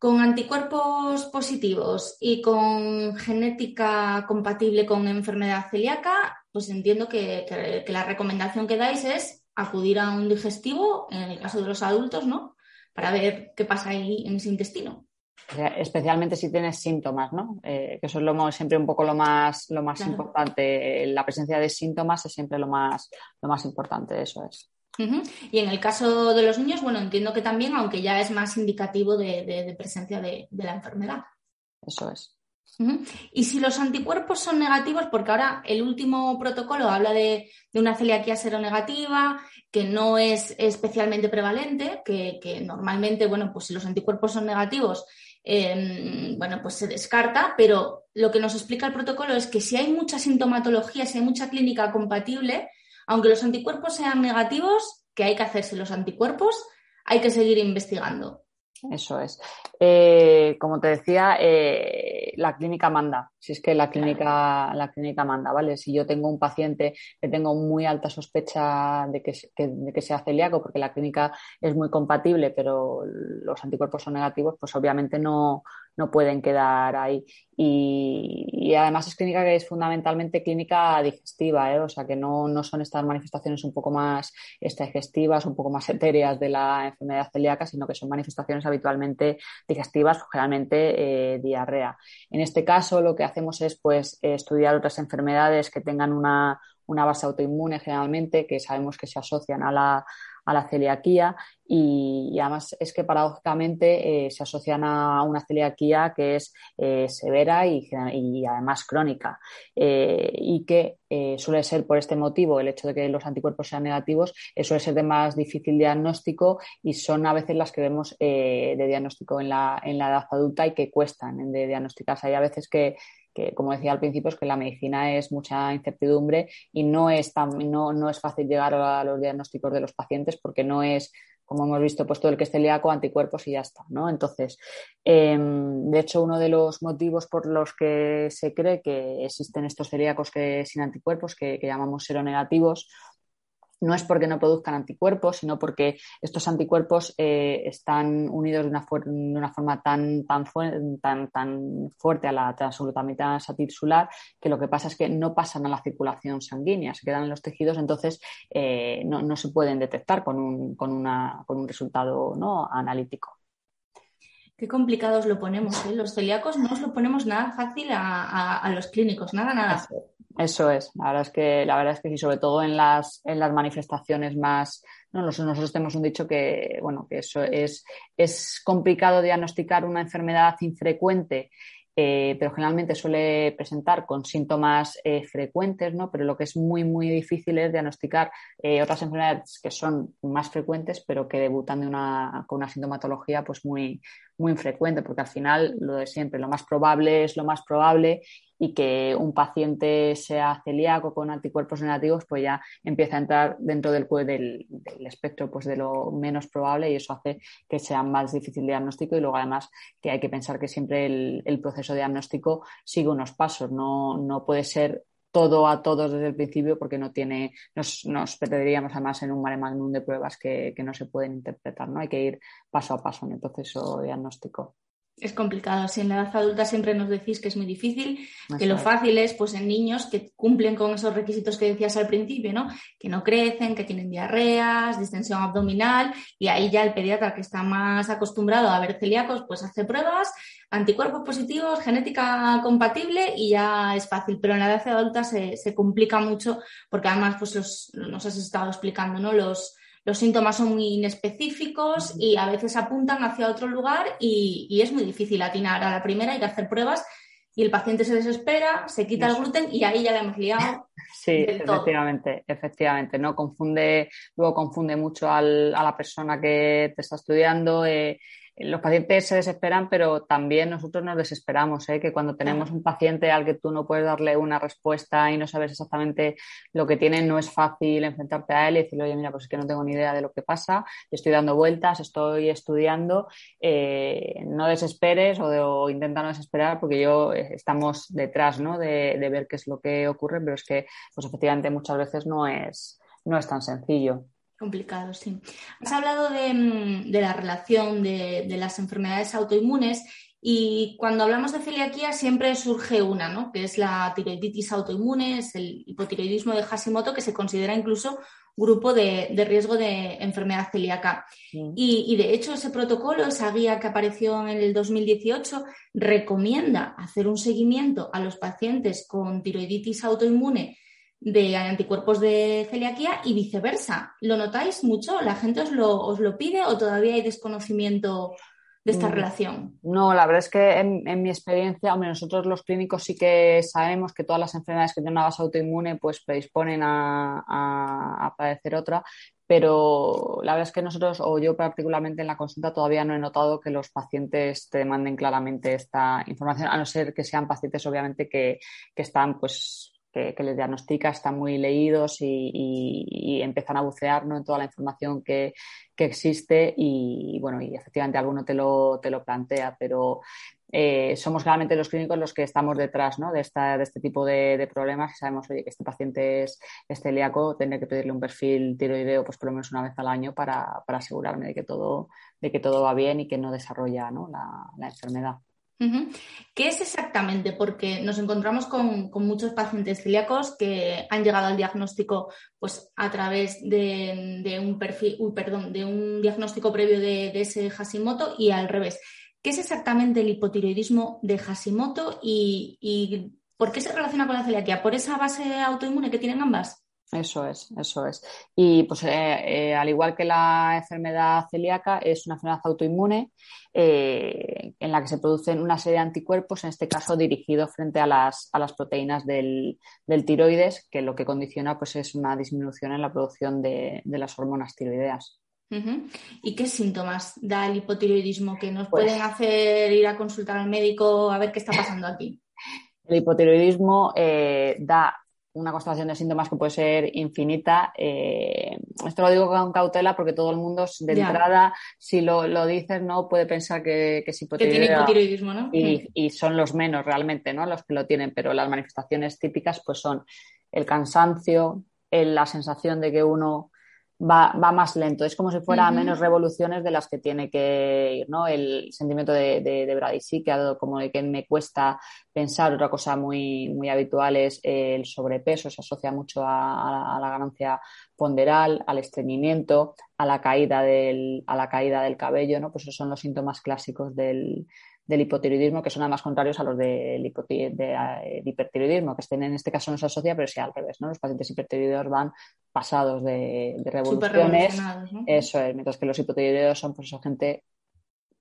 con anticuerpos positivos y con genética compatible con enfermedad celíaca, pues entiendo que, la recomendación que dais es acudir a un digestivo, en el caso de los adultos, ¿no? Para ver qué pasa ahí en ese intestino. Especialmente si tienes síntomas, ¿no? Eh, que eso es lo, siempre un poco lo más, lo más importante. La presencia de síntomas es siempre lo más, lo más importante, eso es. Y en el caso de los niños, bueno, entiendo que también, aunque ya es más indicativo de, presencia de, la enfermedad. Eso es. Y si los anticuerpos son negativos, porque ahora el último protocolo habla de, una celiaquía seronegativa, que no es especialmente prevalente, que, normalmente, bueno, pues si los anticuerpos son negativos, em, bueno, pues se descarta, pero lo que nos explica el protocolo es que si hay mucha sintomatología, si hay mucha clínica compatible, aunque los anticuerpos sean negativos, que hay que hacerse los anticuerpos, hay que seguir investigando. Eso es. Eh, como te decía, eh, la clínica manda. Si es que la clínica, la clínica manda, ¿vale? Si yo tengo un paciente que tengo muy alta sospecha de que, de que sea celíaco, porque la clínica es muy compatible, pero los anticuerpos son negativos, pues obviamente no, no pueden quedar ahí. Y, además es clínica que es fundamentalmente clínica digestiva, ¿eh? o sea que no, no, son estas manifestaciones un poco más este, digestivas, un poco más etéreas de la enfermedad celíaca, sino que son manifestaciones habitualmente digestivas, generalmente eh, diarrea. En este caso lo que hacemos es pues estudiar otras enfermedades que tengan una, una base autoinmune generalmente, que sabemos que se asocian a la, a la celiaquía y, además es que paradójicamente eh, se asocian a una celiaquía que es eh, severa y, además crónica eh, y que suele ser por este motivo el hecho de que los anticuerpos sean negativos suele ser de más difícil diagnóstico y son a veces las que vemos de diagnóstico en la, en la edad adulta y que cuestan de diagnosticar. Hay a veces que como decía al principio es que la medicina es mucha incertidumbre y no es tan, no, no es fácil llegar a los diagnósticos de los pacientes porque no es como hemos visto, pues todo el que esté celíaco, anticuerpos y ya está, ¿no? Entonces, em, de hecho, uno de los motivos por los que se cree que existen estos celíacos que, sin anticuerpos, que, que llamamos seronegativos, no es porque no produzcan anticuerpos, sino porque estos anticuerpos eh, están unidos de una, de una forma tan, tan, tan, tan, fuerte a la transglutaminasa tisular que lo que pasa es que no pasan a la circulación sanguínea, se quedan en los tejidos, entonces eh, no, se pueden detectar con un, con una, con un resultado ¿no? analítico. Qué complicados lo ponemos, ¿eh? Los celíacos no os lo ponemos nada fácil a, los clínicos, nada, nada. Eso es, la verdad es que, la verdad es que sí, sobre todo en las, en las manifestaciones más, no, nosotros tenemos un dicho que, bueno, que eso es, es complicado diagnosticar una enfermedad infrecuente eh, pero generalmente suele presentar con síntomas eh, frecuentes, ¿no? Pero lo que es muy, muy difícil es diagnosticar eh, otras enfermedades que son más frecuentes, pero que debutan de una, con una sintomatología pues muy, muy infrecuente, porque al final lo de siempre, lo más probable es lo más probable y que un paciente sea celíaco con anticuerpos negativos, pues ya empieza a entrar dentro del, del, del espectro pues de lo menos probable y eso hace que sea más difícil el diagnóstico y luego además que hay que pensar que siempre el, el proceso diagnóstico sigue unos pasos, no, no puede ser todo a todos desde el principio porque no tiene, nos, nos perderíamos además en un mare magnum de pruebas que, que no se pueden interpretar, ¿no? Hay que ir paso a paso en el proceso diagnóstico. Es complicado. Si en la edad adulta siempre nos decís que es muy difícil, que lo fácil es pues en niños que cumplen con esos requisitos que decías al principio, ¿no? Que no crecen, que tienen diarreas, distensión abdominal, y ahí ya el pediatra que está más acostumbrado a ver celíacos, pues hace pruebas, anticuerpos positivos, genética compatible y ya es fácil. Pero en la edad adulta se, se complica mucho porque además, pues los, nos has estado explicando, ¿no? Los los síntomas son muy inespecíficos y a veces apuntan hacia otro lugar y, es muy difícil atinar. A la primera hay que hacer pruebas y el paciente se desespera, se quita el gluten y ahí ya le hemos liado. Sí, efectivamente, efectivamente. No confunde, luego confunde mucho a la persona que te está estudiando. Eh, los pacientes se desesperan, pero también nosotros nos desesperamos, ¿eh? que cuando tenemos un paciente al que tú no puedes darle una respuesta y no sabes exactamente lo que tiene, no es fácil enfrentarte a él y decirle, oye, mira, pues es que no tengo ni idea de lo que pasa, estoy dando vueltas, estoy estudiando, eh, no desesperes o, intenta no desesperar porque yo eh, estamos detrás ¿no? de, de ver qué es lo que ocurre, pero es que, pues efectivamente, muchas veces no es, no es tan sencillo. Complicado, sí. Has hablado de, mm, la relación de, las enfermedades autoinmunes y cuando hablamos de celiaquía siempre surge una, ¿no? Que es la tiroiditis autoinmune, es el hipotiroidismo de Hashimoto, que se considera incluso grupo de, riesgo de enfermedad celíaca. Y, y, de hecho ese protocolo, esa guía que apareció en el 2018, recomienda hacer un seguimiento a los pacientes con tiroiditis autoinmune de anticuerpos de celiaquía y viceversa. ¿Lo notáis mucho? ¿La gente os lo, os lo pide o todavía hay desconocimiento de esta mm. relación? No, la verdad es que en, mi experiencia, hombre, nosotros los clínicos sí que sabemos que todas las enfermedades que tienen una base autoinmune pues predisponen a, a, padecer otra, pero la verdad es que nosotros, o yo particularmente en la consulta, todavía no he notado que los pacientes te demanden claramente esta información, a no ser que sean pacientes, obviamente, que, que están pues que, les diagnostica, están muy leídos y, empiezan a bucear en toda la información que, existe y, bueno, y efectivamente alguno te lo, te lo plantea, pero eh, somos realmente los clínicos los que estamos detrás de, esta, de este tipo de, problemas y sabemos oye, que este paciente es, celíaco, tendré que pedirle un perfil tiroideo pues por lo menos una vez al año para, asegurarme de que, todo, de que todo va bien y que no desarrolla la enfermedad. ¿Qué es exactamente? Porque nos encontramos con, muchos pacientes celíacos que han llegado al diagnóstico pues, a través de, un perfil, perdón, de un diagnóstico previo de, ese Hashimoto y al revés. ¿Qué es exactamente el hipotiroidismo de Hashimoto y, y por qué se relaciona con la celiaquía? ¿Por esa base autoinmune que tienen ambas? Eso es, eso es. Y pues eh, eh, al igual que la enfermedad celíaca, es una enfermedad autoinmune eh, en la que se producen una serie de anticuerpos, en este caso dirigidos frente a las, a las proteínas del, tiroides, que lo que condiciona pues, es una disminución en la producción de, las hormonas tiroideas. ¿Y qué síntomas da el hipotiroidismo que nos pues pueden hacer ir a consultar al médico a ver qué está pasando aquí? El hipotiroidismo da una constelación de síntomas que puede ser infinita. Eh, esto lo digo con cautela porque todo el mundo de entrada, si lo, lo, dices, no puede pensar que, que es hipotiroidismo. ¿no? Y, y, son los menos realmente, ¿no? Los que lo tienen, pero las manifestaciones típicas pues son el cansancio, la sensación de que uno va, va, más lento. Es como si fuera menos revoluciones de las que tiene que ir, ¿no? El sentimiento de, de, de que ha dado como de que me cuesta pensar. Otra cosa muy, muy habitual es el sobrepeso, se asocia mucho a, a la ganancia ponderal, al estreñimiento, a la caída del, a la caída del cabello, ¿no? Pues esos son los síntomas clásicos del, del hipotiroidismo, que son además contrarios a los del de, hipertiroidismo, que estén en este caso no se asocia, pero sí al revés, ¿no? Los pacientes hipertiroideos van pasados de, revoluciones. Eso es, mientras que los hipotiroideos son pues eso, gente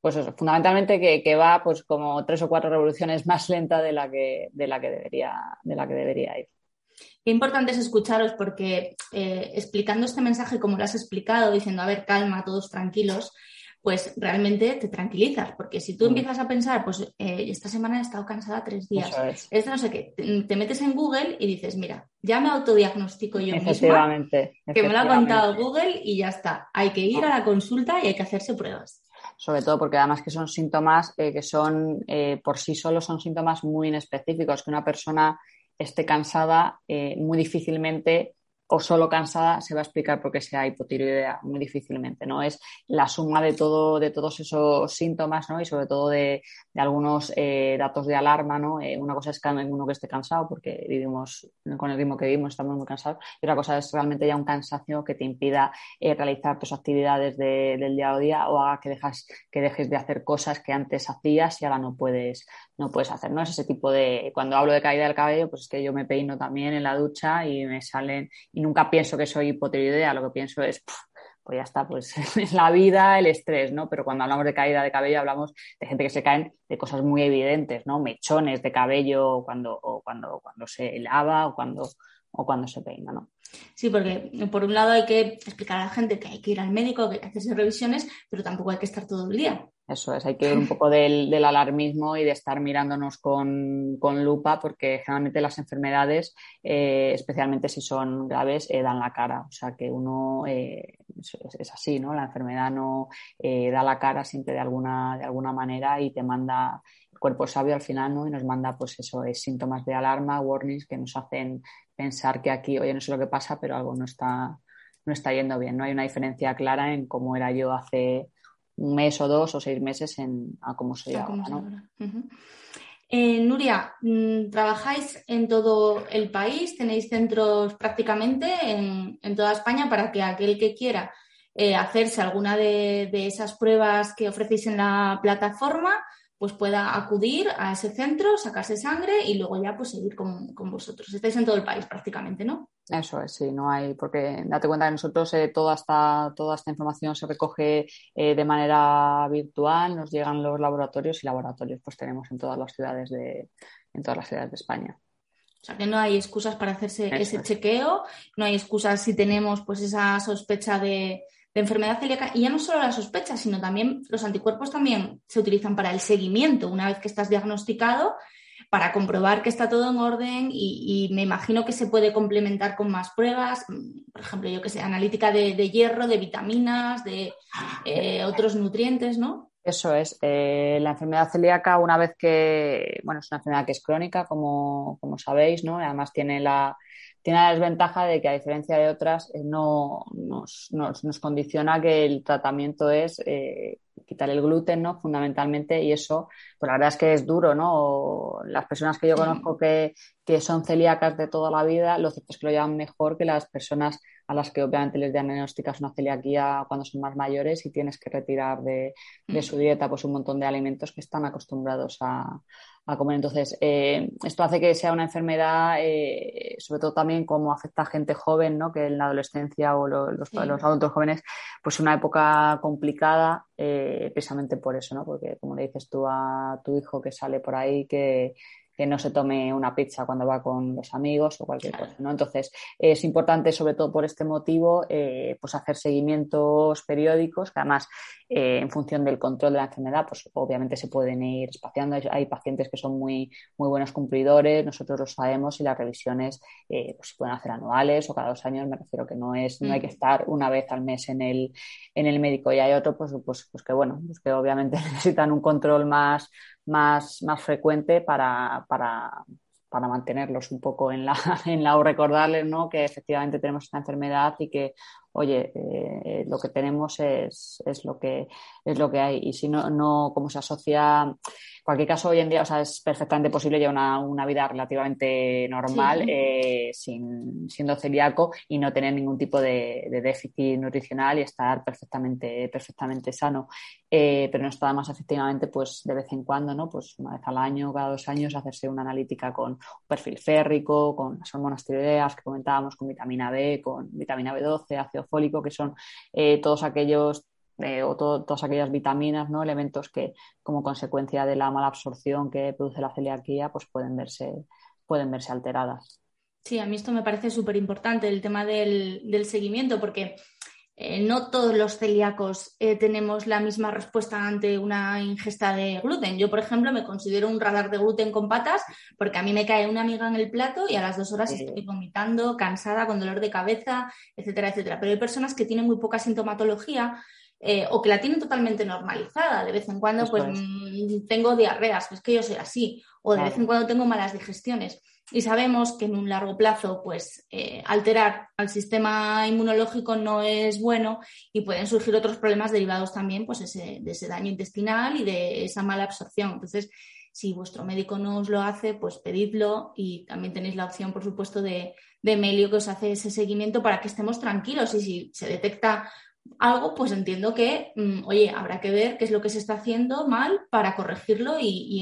pues eso, fundamentalmente que, va pues como tres o cuatro revoluciones más lenta de la que, de la que debería, de la que debería ir. Qué importante es escucharos porque eh, explicando este mensaje como lo has explicado, diciendo, a ver, calma, todos tranquilos, pues realmente te tranquilizas, porque si tú mm. empiezas a pensar, pues eh, esta semana he estado cansada tres días, es. no sé qué, te, metes en Google y dices, mira, ya me autodiagnostico yo misma, que me lo ha contado Google y ya está, hay que ir a la consulta y hay que hacerse pruebas sobre todo porque además que son síntomas eh, que son eh, por sí solos son síntomas muy inespecíficos, que una persona esté cansada muy difícilmente o solo cansada se va a explicar por qué sea hipotiroidea muy difícilmente, ¿no? Es la suma de todo, de todos esos síntomas, ¿no? Y sobre todo de, algunos eh, datos de alarma, ¿no? Eh, una cosa es que uno que esté cansado porque vivimos con el ritmo que vivimos, estamos muy cansados, y otra cosa es realmente ya un cansancio que te impida eh, realizar tus actividades del día a día o haga que, dejas, que dejes de hacer cosas que antes hacías y ahora no puedes, no puedes hacer, ¿no? Es ese tipo de, cuando hablo de caída del cabello, pues es que yo me peino también en la ducha y me salen y nunca pienso que soy hipotiroidea, lo que pienso es, pues ya está, pues es la vida, el estrés, ¿no? Pero cuando hablamos de caída de cabello hablamos de gente que se caen de cosas muy evidentes, ¿no? Mechones de cabello cuando, o cuando, cuando se lava o cuando, o cuando se peina, ¿no? Sí, porque por un lado hay que explicar a la gente que hay que ir al médico, que hay que hacerse revisiones, pero tampoco hay que estar todo el día. Eso es, hay que ver un poco del, alarmismo y de estar mirándonos con, lupa, porque generalmente las enfermedades, eh, especialmente si son graves, eh, dan la cara. O sea que uno eh, es, así, ¿no? La enfermedad no da la cara siempre de alguna, de alguna manera y te manda el cuerpo sabio al final, ¿no? Y nos manda, pues eso, es síntomas de alarma, warnings que nos hacen pensar que aquí, oye, no sé lo que pasa, pero algo no está, no está yendo bien. No hay una diferencia clara en cómo era yo hace un mes o dos o seis meses en, a cómo soy ahora. Eh, Nuria, mm, trabajáis en todo el país, tenéis centros prácticamente en, toda España para que aquel que quiera eh, hacerse alguna de, esas pruebas que ofrecéis en la plataforma, pues pueda acudir a ese centro, sacarse sangre y luego ya pues seguir con, con vosotros. Estáis en todo el país prácticamente, ¿no? Eso es, sí, no hay, porque date cuenta que nosotros eh, toda, esta, toda esta información se recoge eh, de manera virtual, nos llegan los laboratorios y laboratorios pues tenemos en todas las ciudades de, en todas las ciudades de España. O sea que no hay excusas para hacerse ese chequeo, no hay excusas si tenemos pues esa sospecha de, de enfermedad celíaca y ya no solo la sospecha, sino también los anticuerpos también se utilizan para el seguimiento una vez que estás diagnosticado para comprobar que está todo en orden y, me imagino que se puede complementar con más pruebas, por ejemplo, yo que sé, analítica de, hierro, de vitaminas, de eh, otros nutrientes, ¿no? Eso es. Eh, la enfermedad celíaca, una vez que, bueno, es una enfermedad que es crónica, como, como sabéis, ¿no? Además tiene la, tiene la desventaja de que, a diferencia de otras, eh, no nos, nos, nos, condiciona que el tratamiento es quitar el gluten, ¿no? Fundamentalmente, y eso pues la verdad es que es duro, ¿no? Las personas que yo conozco que, que son celíacas de toda la vida, lo cierto es que lo llevan mejor que las personas a las que obviamente les diagnosticas una celiaquía cuando son más mayores y tienes que retirar de, de su dieta pues un montón de alimentos que están acostumbrados a, a comer. Entonces, eh, esto hace que sea una enfermedad, eh, sobre todo también como afecta a gente joven, ¿no? que en la adolescencia o los, los, adultos jóvenes, pues una época complicada, eh, precisamente por eso, ¿no? porque como le dices tú a tu hijo que sale por ahí, que que no se tome una pizza cuando va con los amigos o cualquier cosa, ¿no? Entonces, es importante, sobre todo por este motivo, eh, pues hacer seguimientos periódicos, que además, eh, en función del control de la enfermedad, pues obviamente se pueden ir espaciando. Hay pacientes que son muy, muy buenos cumplidores, nosotros lo sabemos, y las revisiones eh, pues se pueden hacer anuales o cada dos años, me refiero que no es, no hay que mm. estar una vez al mes en el, en el médico. Y hay otros, pues, pues, pues que bueno, pues que obviamente necesitan un control más, más, más frecuente para, para, para mantenerlos un poco en la, en la o recordarles ¿no? que efectivamente tenemos esta enfermedad y que oye, eh, lo que tenemos es, es, lo que, es lo que hay. Y si no, no como se asocia, en cualquier caso, hoy en día, o sea, es perfectamente posible llevar una, una vida relativamente normal, eh, sin, siendo celíaco y no tener ningún tipo de, de, déficit nutricional y estar perfectamente, perfectamente sano. Eh, pero no está más efectivamente, pues de vez en cuando, ¿no? Pues una vez al año, cada dos años, hacerse una analítica con un perfil férrico, con las hormonas tiroideas que comentábamos, con vitamina B, con vitamina B12, ácido fólico, que son eh, todos aquellos eh, o todas aquellas vitaminas, ¿no? elementos que como consecuencia de la mala absorción que produce la celiaquía, pues pueden verse, pueden verse alteradas. Sí, a mí esto me parece súper importante, el tema del, del seguimiento, porque eh, no todos los celíacos eh, tenemos la misma respuesta ante una ingesta de gluten. Yo, por ejemplo, me considero un radar de gluten con patas porque a mí me cae una amiga en el plato y a las dos horas estoy vomitando, cansada, con dolor de cabeza, etcétera, etcétera. Pero hay personas que tienen muy poca sintomatología eh, o que la tienen totalmente normalizada. De vez en cuando, pues mm, tengo diarreas, es que yo soy así, o de vez en cuando tengo malas digestiones. Y sabemos que en un largo plazo, pues eh, alterar al sistema inmunológico no es bueno y pueden surgir otros problemas derivados también pues ese, de ese daño intestinal y de esa mala absorción. Entonces, si vuestro médico no os lo hace, pues pedidlo y también tenéis la opción, por supuesto, de, de Melio que os hace ese seguimiento para que estemos tranquilos. Y si se detecta algo, pues entiendo que, mm, oye, habrá que ver qué es lo que se está haciendo mal para corregirlo y, y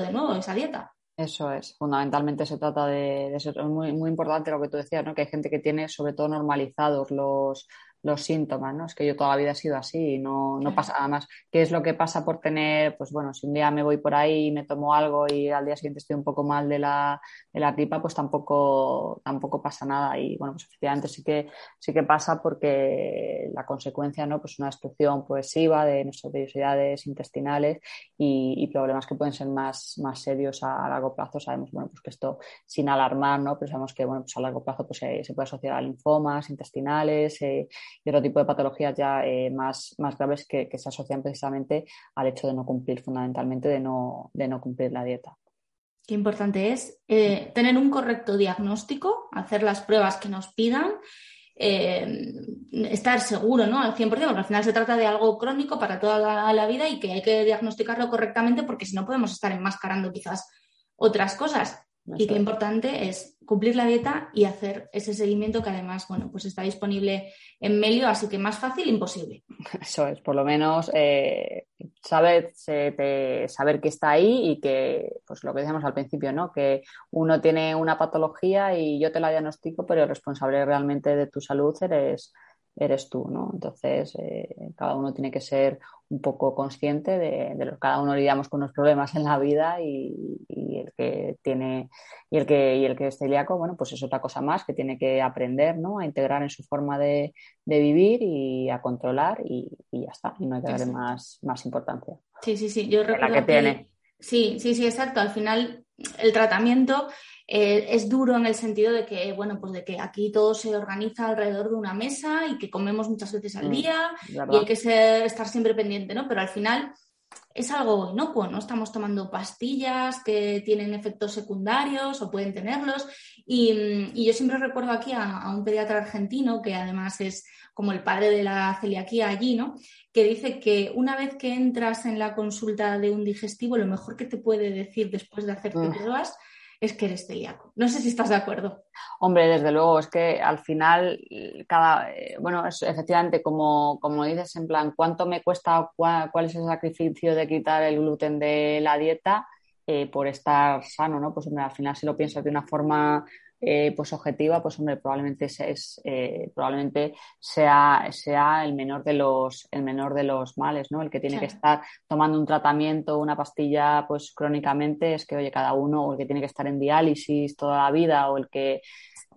de nuevo, esa dieta. Eso es, fundamentalmente se trata de, de ser muy, muy importante lo que tú decías, ¿no? que hay gente que tiene sobre todo normalizados los, los síntomas, ¿no? Es que yo toda la vida he sido así y no, no pasa nada más. ¿Qué es lo que pasa por tener, pues bueno, si un día me voy por ahí y me tomo algo y al día siguiente estoy un poco mal de la, de la gripa, pues tampoco, tampoco pasa nada. Y bueno, pues efectivamente sí que, sí que pasa porque la consecuencia, ¿no? Pues una destrucción progresiva de nuestras vellosidades intestinales y, problemas que pueden ser más, más serios a, largo plazo. Sabemos, bueno, pues que esto sin alarmar, ¿no? Pero sabemos que, bueno, pues a largo plazo pues se, puede asociar a linfomas intestinales, eh, y otro tipo de patologías ya eh, más, más graves que, se asocian precisamente al hecho de no cumplir, fundamentalmente de no, de no cumplir la dieta. Qué importante es eh, tener un correcto diagnóstico, hacer las pruebas que nos pidan, eh, estar seguro ¿no? al 100%, porque al final se trata de algo crónico para toda la, la, vida y que hay que diagnosticarlo correctamente porque si no podemos estar enmascarando quizás otras cosas y qué importante es cumplir la dieta y hacer ese seguimiento que además, bueno, pues está disponible en Melio, así que más fácil imposible. Eso es, por lo menos eh, saber, saber que está ahí y que, pues lo que decíamos al principio, ¿no? Que uno tiene una patología y yo te la diagnostico, pero el responsable realmente de tu salud eres, eres tú, ¿no? Entonces, eh, cada uno tiene que ser un poco consciente de, de lo cada uno lidiamos con unos problemas en la vida y, y, el que tiene y el que y el que es celíaco, bueno, pues es otra cosa más que tiene que aprender, ¿no? A integrar en su forma de, de vivir y a controlar y, y, ya está, y no hay que darle más, más importancia. Sí, sí, sí, yo recuerdo la que, que tiene. Sí, sí, sí, exacto. Al final el tratamiento eh, es duro en el sentido de que, bueno, pues de que aquí todo se organiza alrededor de una mesa y que comemos muchas veces al mm, día y hay que estar siempre pendiente, ¿no? Pero al final es algo inocuo, no estamos tomando pastillas que tienen efectos secundarios o pueden tenerlos. Y, yo siempre recuerdo aquí a, un pediatra argentino, que además es como el padre de la celiaquía allí, ¿no? que dice que una vez que entras en la consulta de un digestivo, lo mejor que te puede decir después de hacerte mm. pruebas es que eres celíaco. No sé si estás de acuerdo. Hombre, desde luego, es que al final, cada, eh, bueno, es efectivamente como, como dices, en plan, ¿cuánto me cuesta, cuál, es el sacrificio de quitar el gluten de la dieta eh, por estar sano, ¿no? Pues hombre, al final si lo piensas de una forma eh, pues objetiva, pues hombre, probablemente, es, eh, probablemente sea, sea el menor de los, el menor de los males, ¿no? El que tiene que estar tomando un tratamiento, una pastilla, pues crónicamente, es que, oye, cada uno, o el que tiene que estar en diálisis toda la vida, o el que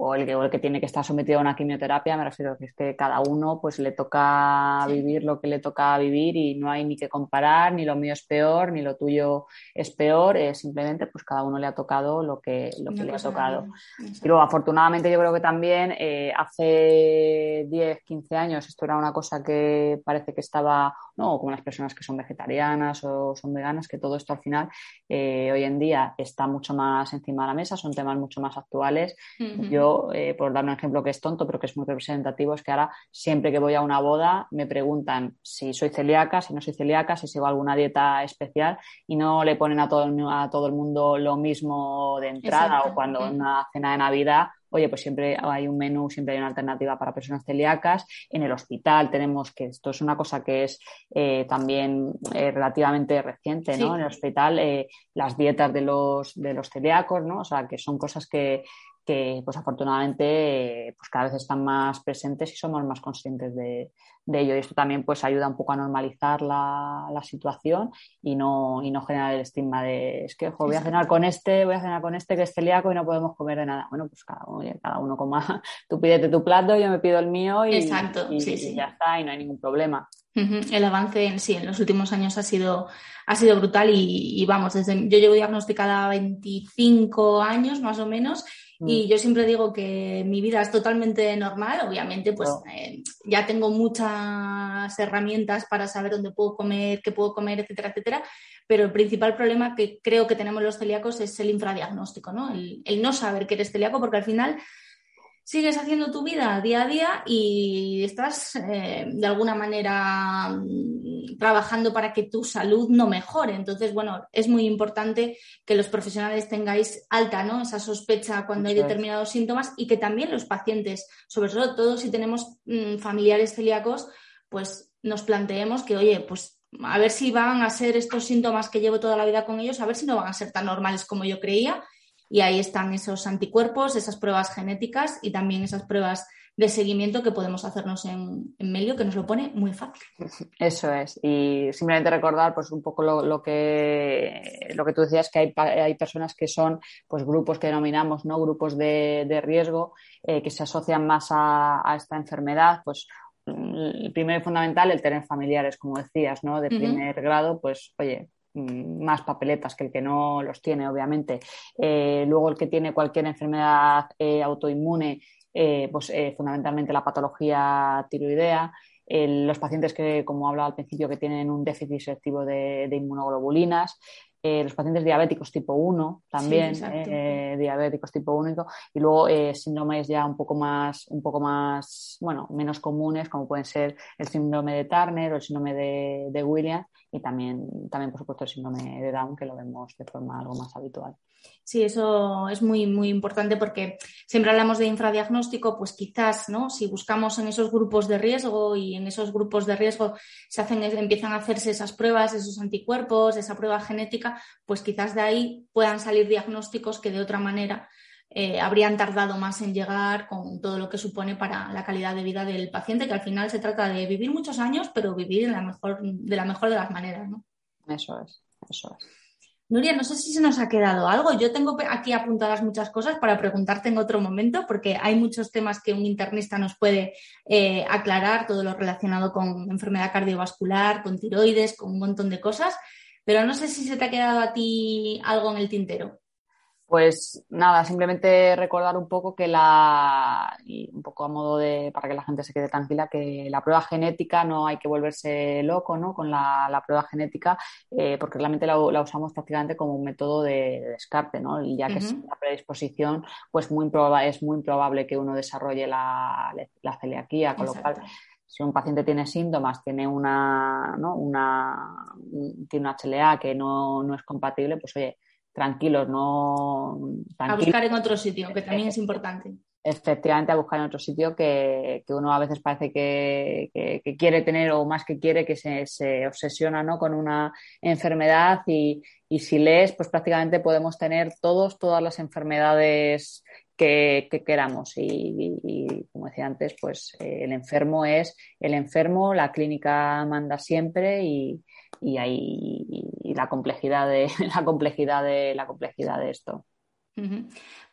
o el, que, el que tiene que estar sometido a una quimioterapia, me refiero a que es que cada uno pues le toca vivir lo que le toca vivir y no hay ni que comparar, ni lo mío es peor, ni lo tuyo es peor, simplemente pues cada uno le ha tocado lo que, lo que le ha tocado. Y luego afortunadamente yo creo que también eh, hace 10, 15 años esto era una cosa que parece que estaba, no, como las personas que son vegetarianas o son veganas, que todo esto al final eh, hoy en día está mucho más encima de la mesa, son temas mucho más actuales. Yo eh, por dar un ejemplo que es tonto, pero que es muy representativo, es que ahora siempre que voy a una boda me preguntan si soy celíaca, si no soy celíaca, si sigo alguna dieta especial y no le ponen a todo el, a todo el mundo lo mismo de entrada o cuando en una cena de Navidad oye, pues siempre hay un menú, siempre hay una alternativa para personas celíacas. En el hospital tenemos que esto es una cosa que es eh, también eh, relativamente reciente, ¿no? En el hospital las dietas de los, de los celíacos, ¿no? O sea, que son cosas que, que pues afortunadamente pues cada vez están más presentes y somos más conscientes de, ello. Y esto también pues ayuda un poco a normalizar la, situación y no, y no generar el estigma de es que voy a cenar con este, voy a cenar con este que es celíaco y no podemos comer de nada. Bueno, pues cada uno, cada uno coma, tú pídete tu plato, yo me pido el mío y, ya está y no hay ningún problema. El avance en sí en los últimos años ha sido, ha sido brutal y, y, vamos, desde yo llevo diagnosticada 25 años más o menos y mm. yo siempre digo que mi vida es totalmente normal, obviamente, pues eh, ya tengo muchas herramientas para saber dónde puedo comer, qué puedo comer, etcétera, etcétera. Pero el principal problema que creo que tenemos los celíacos es el infradiagnóstico, ¿no? El, el no saber que eres celíaco, porque al final sigues haciendo tu vida día a día y estás eh, de alguna manera mm, trabajando para que tu salud no mejore. Entonces, bueno, es muy importante que los profesionales tengáis alta ¿no? esa sospecha cuando hay determinados síntomas y que también los pacientes, sobre todo si tenemos mm, familiares celíacos, pues nos planteemos que, oye, pues a ver si van a ser estos síntomas que llevo toda la vida con ellos, a ver si no van a ser tan normales como yo creía y ahí están esos anticuerpos, esas pruebas genéticas y también esas pruebas de seguimiento que podemos hacernos en, en medio, que nos lo pone muy fácil. Eso es. Y simplemente recordar, pues, un poco lo, que, lo que tú decías, que hay, hay, personas que son, pues, grupos que denominamos, ¿no? Grupos de, riesgo, eh, que se asocian más a, esta enfermedad, pues, el primero y fundamental, el tener familiares, como decías, ¿no? De primer grado, pues, oye, Mm, más papeletas que el que no los tiene, obviamente. Eh, luego el que tiene cualquier enfermedad eh, autoinmune, eh, pues fundamentalmente la patología tiroidea. los pacientes que, como hablaba al principio, que tienen un déficit selectivo de, de inmunoglobulinas, eh, los pacientes diabéticos tipo 1 también, eh, diabéticos tipo 1 y luego síndromes ya un poco más, un poco más, bueno, menos comunes como pueden ser el síndrome de Turner o el síndrome de, de Williams y también, también, por supuesto, el síndrome de Down que lo vemos de forma algo más habitual. Sí, eso es muy, muy importante porque siempre hablamos de infradiagnóstico, pues quizás, ¿no? Si buscamos en esos grupos de riesgo y en esos grupos de riesgo se hacen, empiezan a hacerse esas pruebas, esos anticuerpos, esa prueba genética, pues quizás de ahí puedan salir diagnósticos que de otra manera eh, habrían tardado más en llegar con todo lo que supone para la calidad de vida del paciente, que al final se trata de vivir muchos años, pero vivir de la mejor de, la mejor de las maneras, ¿no? Eso es, eso es. Nuria, no sé si se nos ha quedado algo. Yo tengo aquí apuntadas muchas cosas para preguntarte en otro momento, porque hay muchos temas que un internista nos puede eh, aclarar, todo lo relacionado con enfermedad cardiovascular, con tiroides, con un montón de cosas. Pero no sé si se te ha quedado a ti algo en el tintero. Pues nada, simplemente recordar un poco que la, y un poco a modo de, para que la gente se quede tranquila, que la prueba genética no hay que volverse loco ¿no? con la, prueba genética, eh, porque realmente la, usamos prácticamente como un método de, descarte, ¿no? Y ya que es la predisposición, pues muy es muy probable que uno desarrolle la, celiaquía, con lo cual si un paciente tiene síntomas, tiene una, ¿no? una, tiene una HLA que no, no es compatible, pues oye, tranquilos, no... A buscar en otro sitio, que también es importante. Efectivamente, a buscar en otro sitio que, uno a veces parece que, quiere tener o más que quiere, que se, obsesiona ¿no? con una enfermedad y, si lees, pues prácticamente podemos tener todos, todas las enfermedades que, queramos. Y, como decía antes, pues eh, el enfermo es el enfermo, la clínica manda siempre y, y ahí y la complejidad de la complejidad de la complejidad de esto.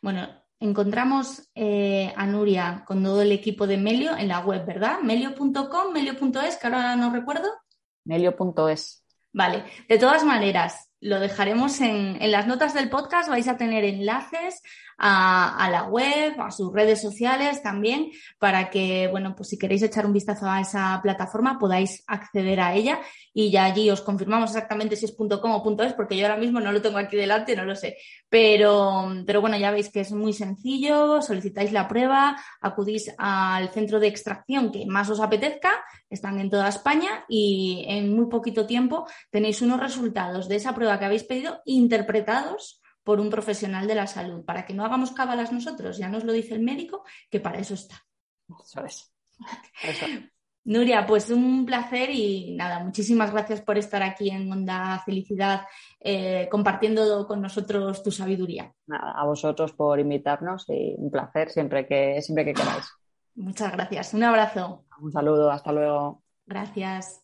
Bueno, encontramos eh, a Nuria con todo el equipo de Melio en la web, ¿verdad? Melio.com, melio.es, que ahora no recuerdo. Melio.es. Vale, de todas maneras, lo dejaremos en, en, las notas del podcast, vais a tener enlaces a, la web, a sus redes sociales también, para que, bueno, pues si queréis echar un vistazo a esa plataforma podáis acceder a ella y ya allí os confirmamos exactamente si es .com o .es, porque yo ahora mismo no lo tengo aquí delante, no lo sé. Pero, pero bueno, ya veis que es muy sencillo, solicitáis la prueba, acudís al centro de extracción que más os apetezca, están en toda España y en muy poquito tiempo tenéis unos resultados de esa prueba que habéis pedido interpretados por un profesional de la salud, para que no hagamos cábalas nosotros, ya nos lo dice el médico, que para eso está. Eso es. Nuria, pues un placer y nada, muchísimas gracias por estar aquí en Onda Felicidad eh, compartiendo con nosotros tu sabiduría. Nada, a vosotros por invitarnos y un placer siempre que, siempre que queráis. Muchas gracias. Un abrazo. Un saludo, hasta luego. Gracias.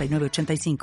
85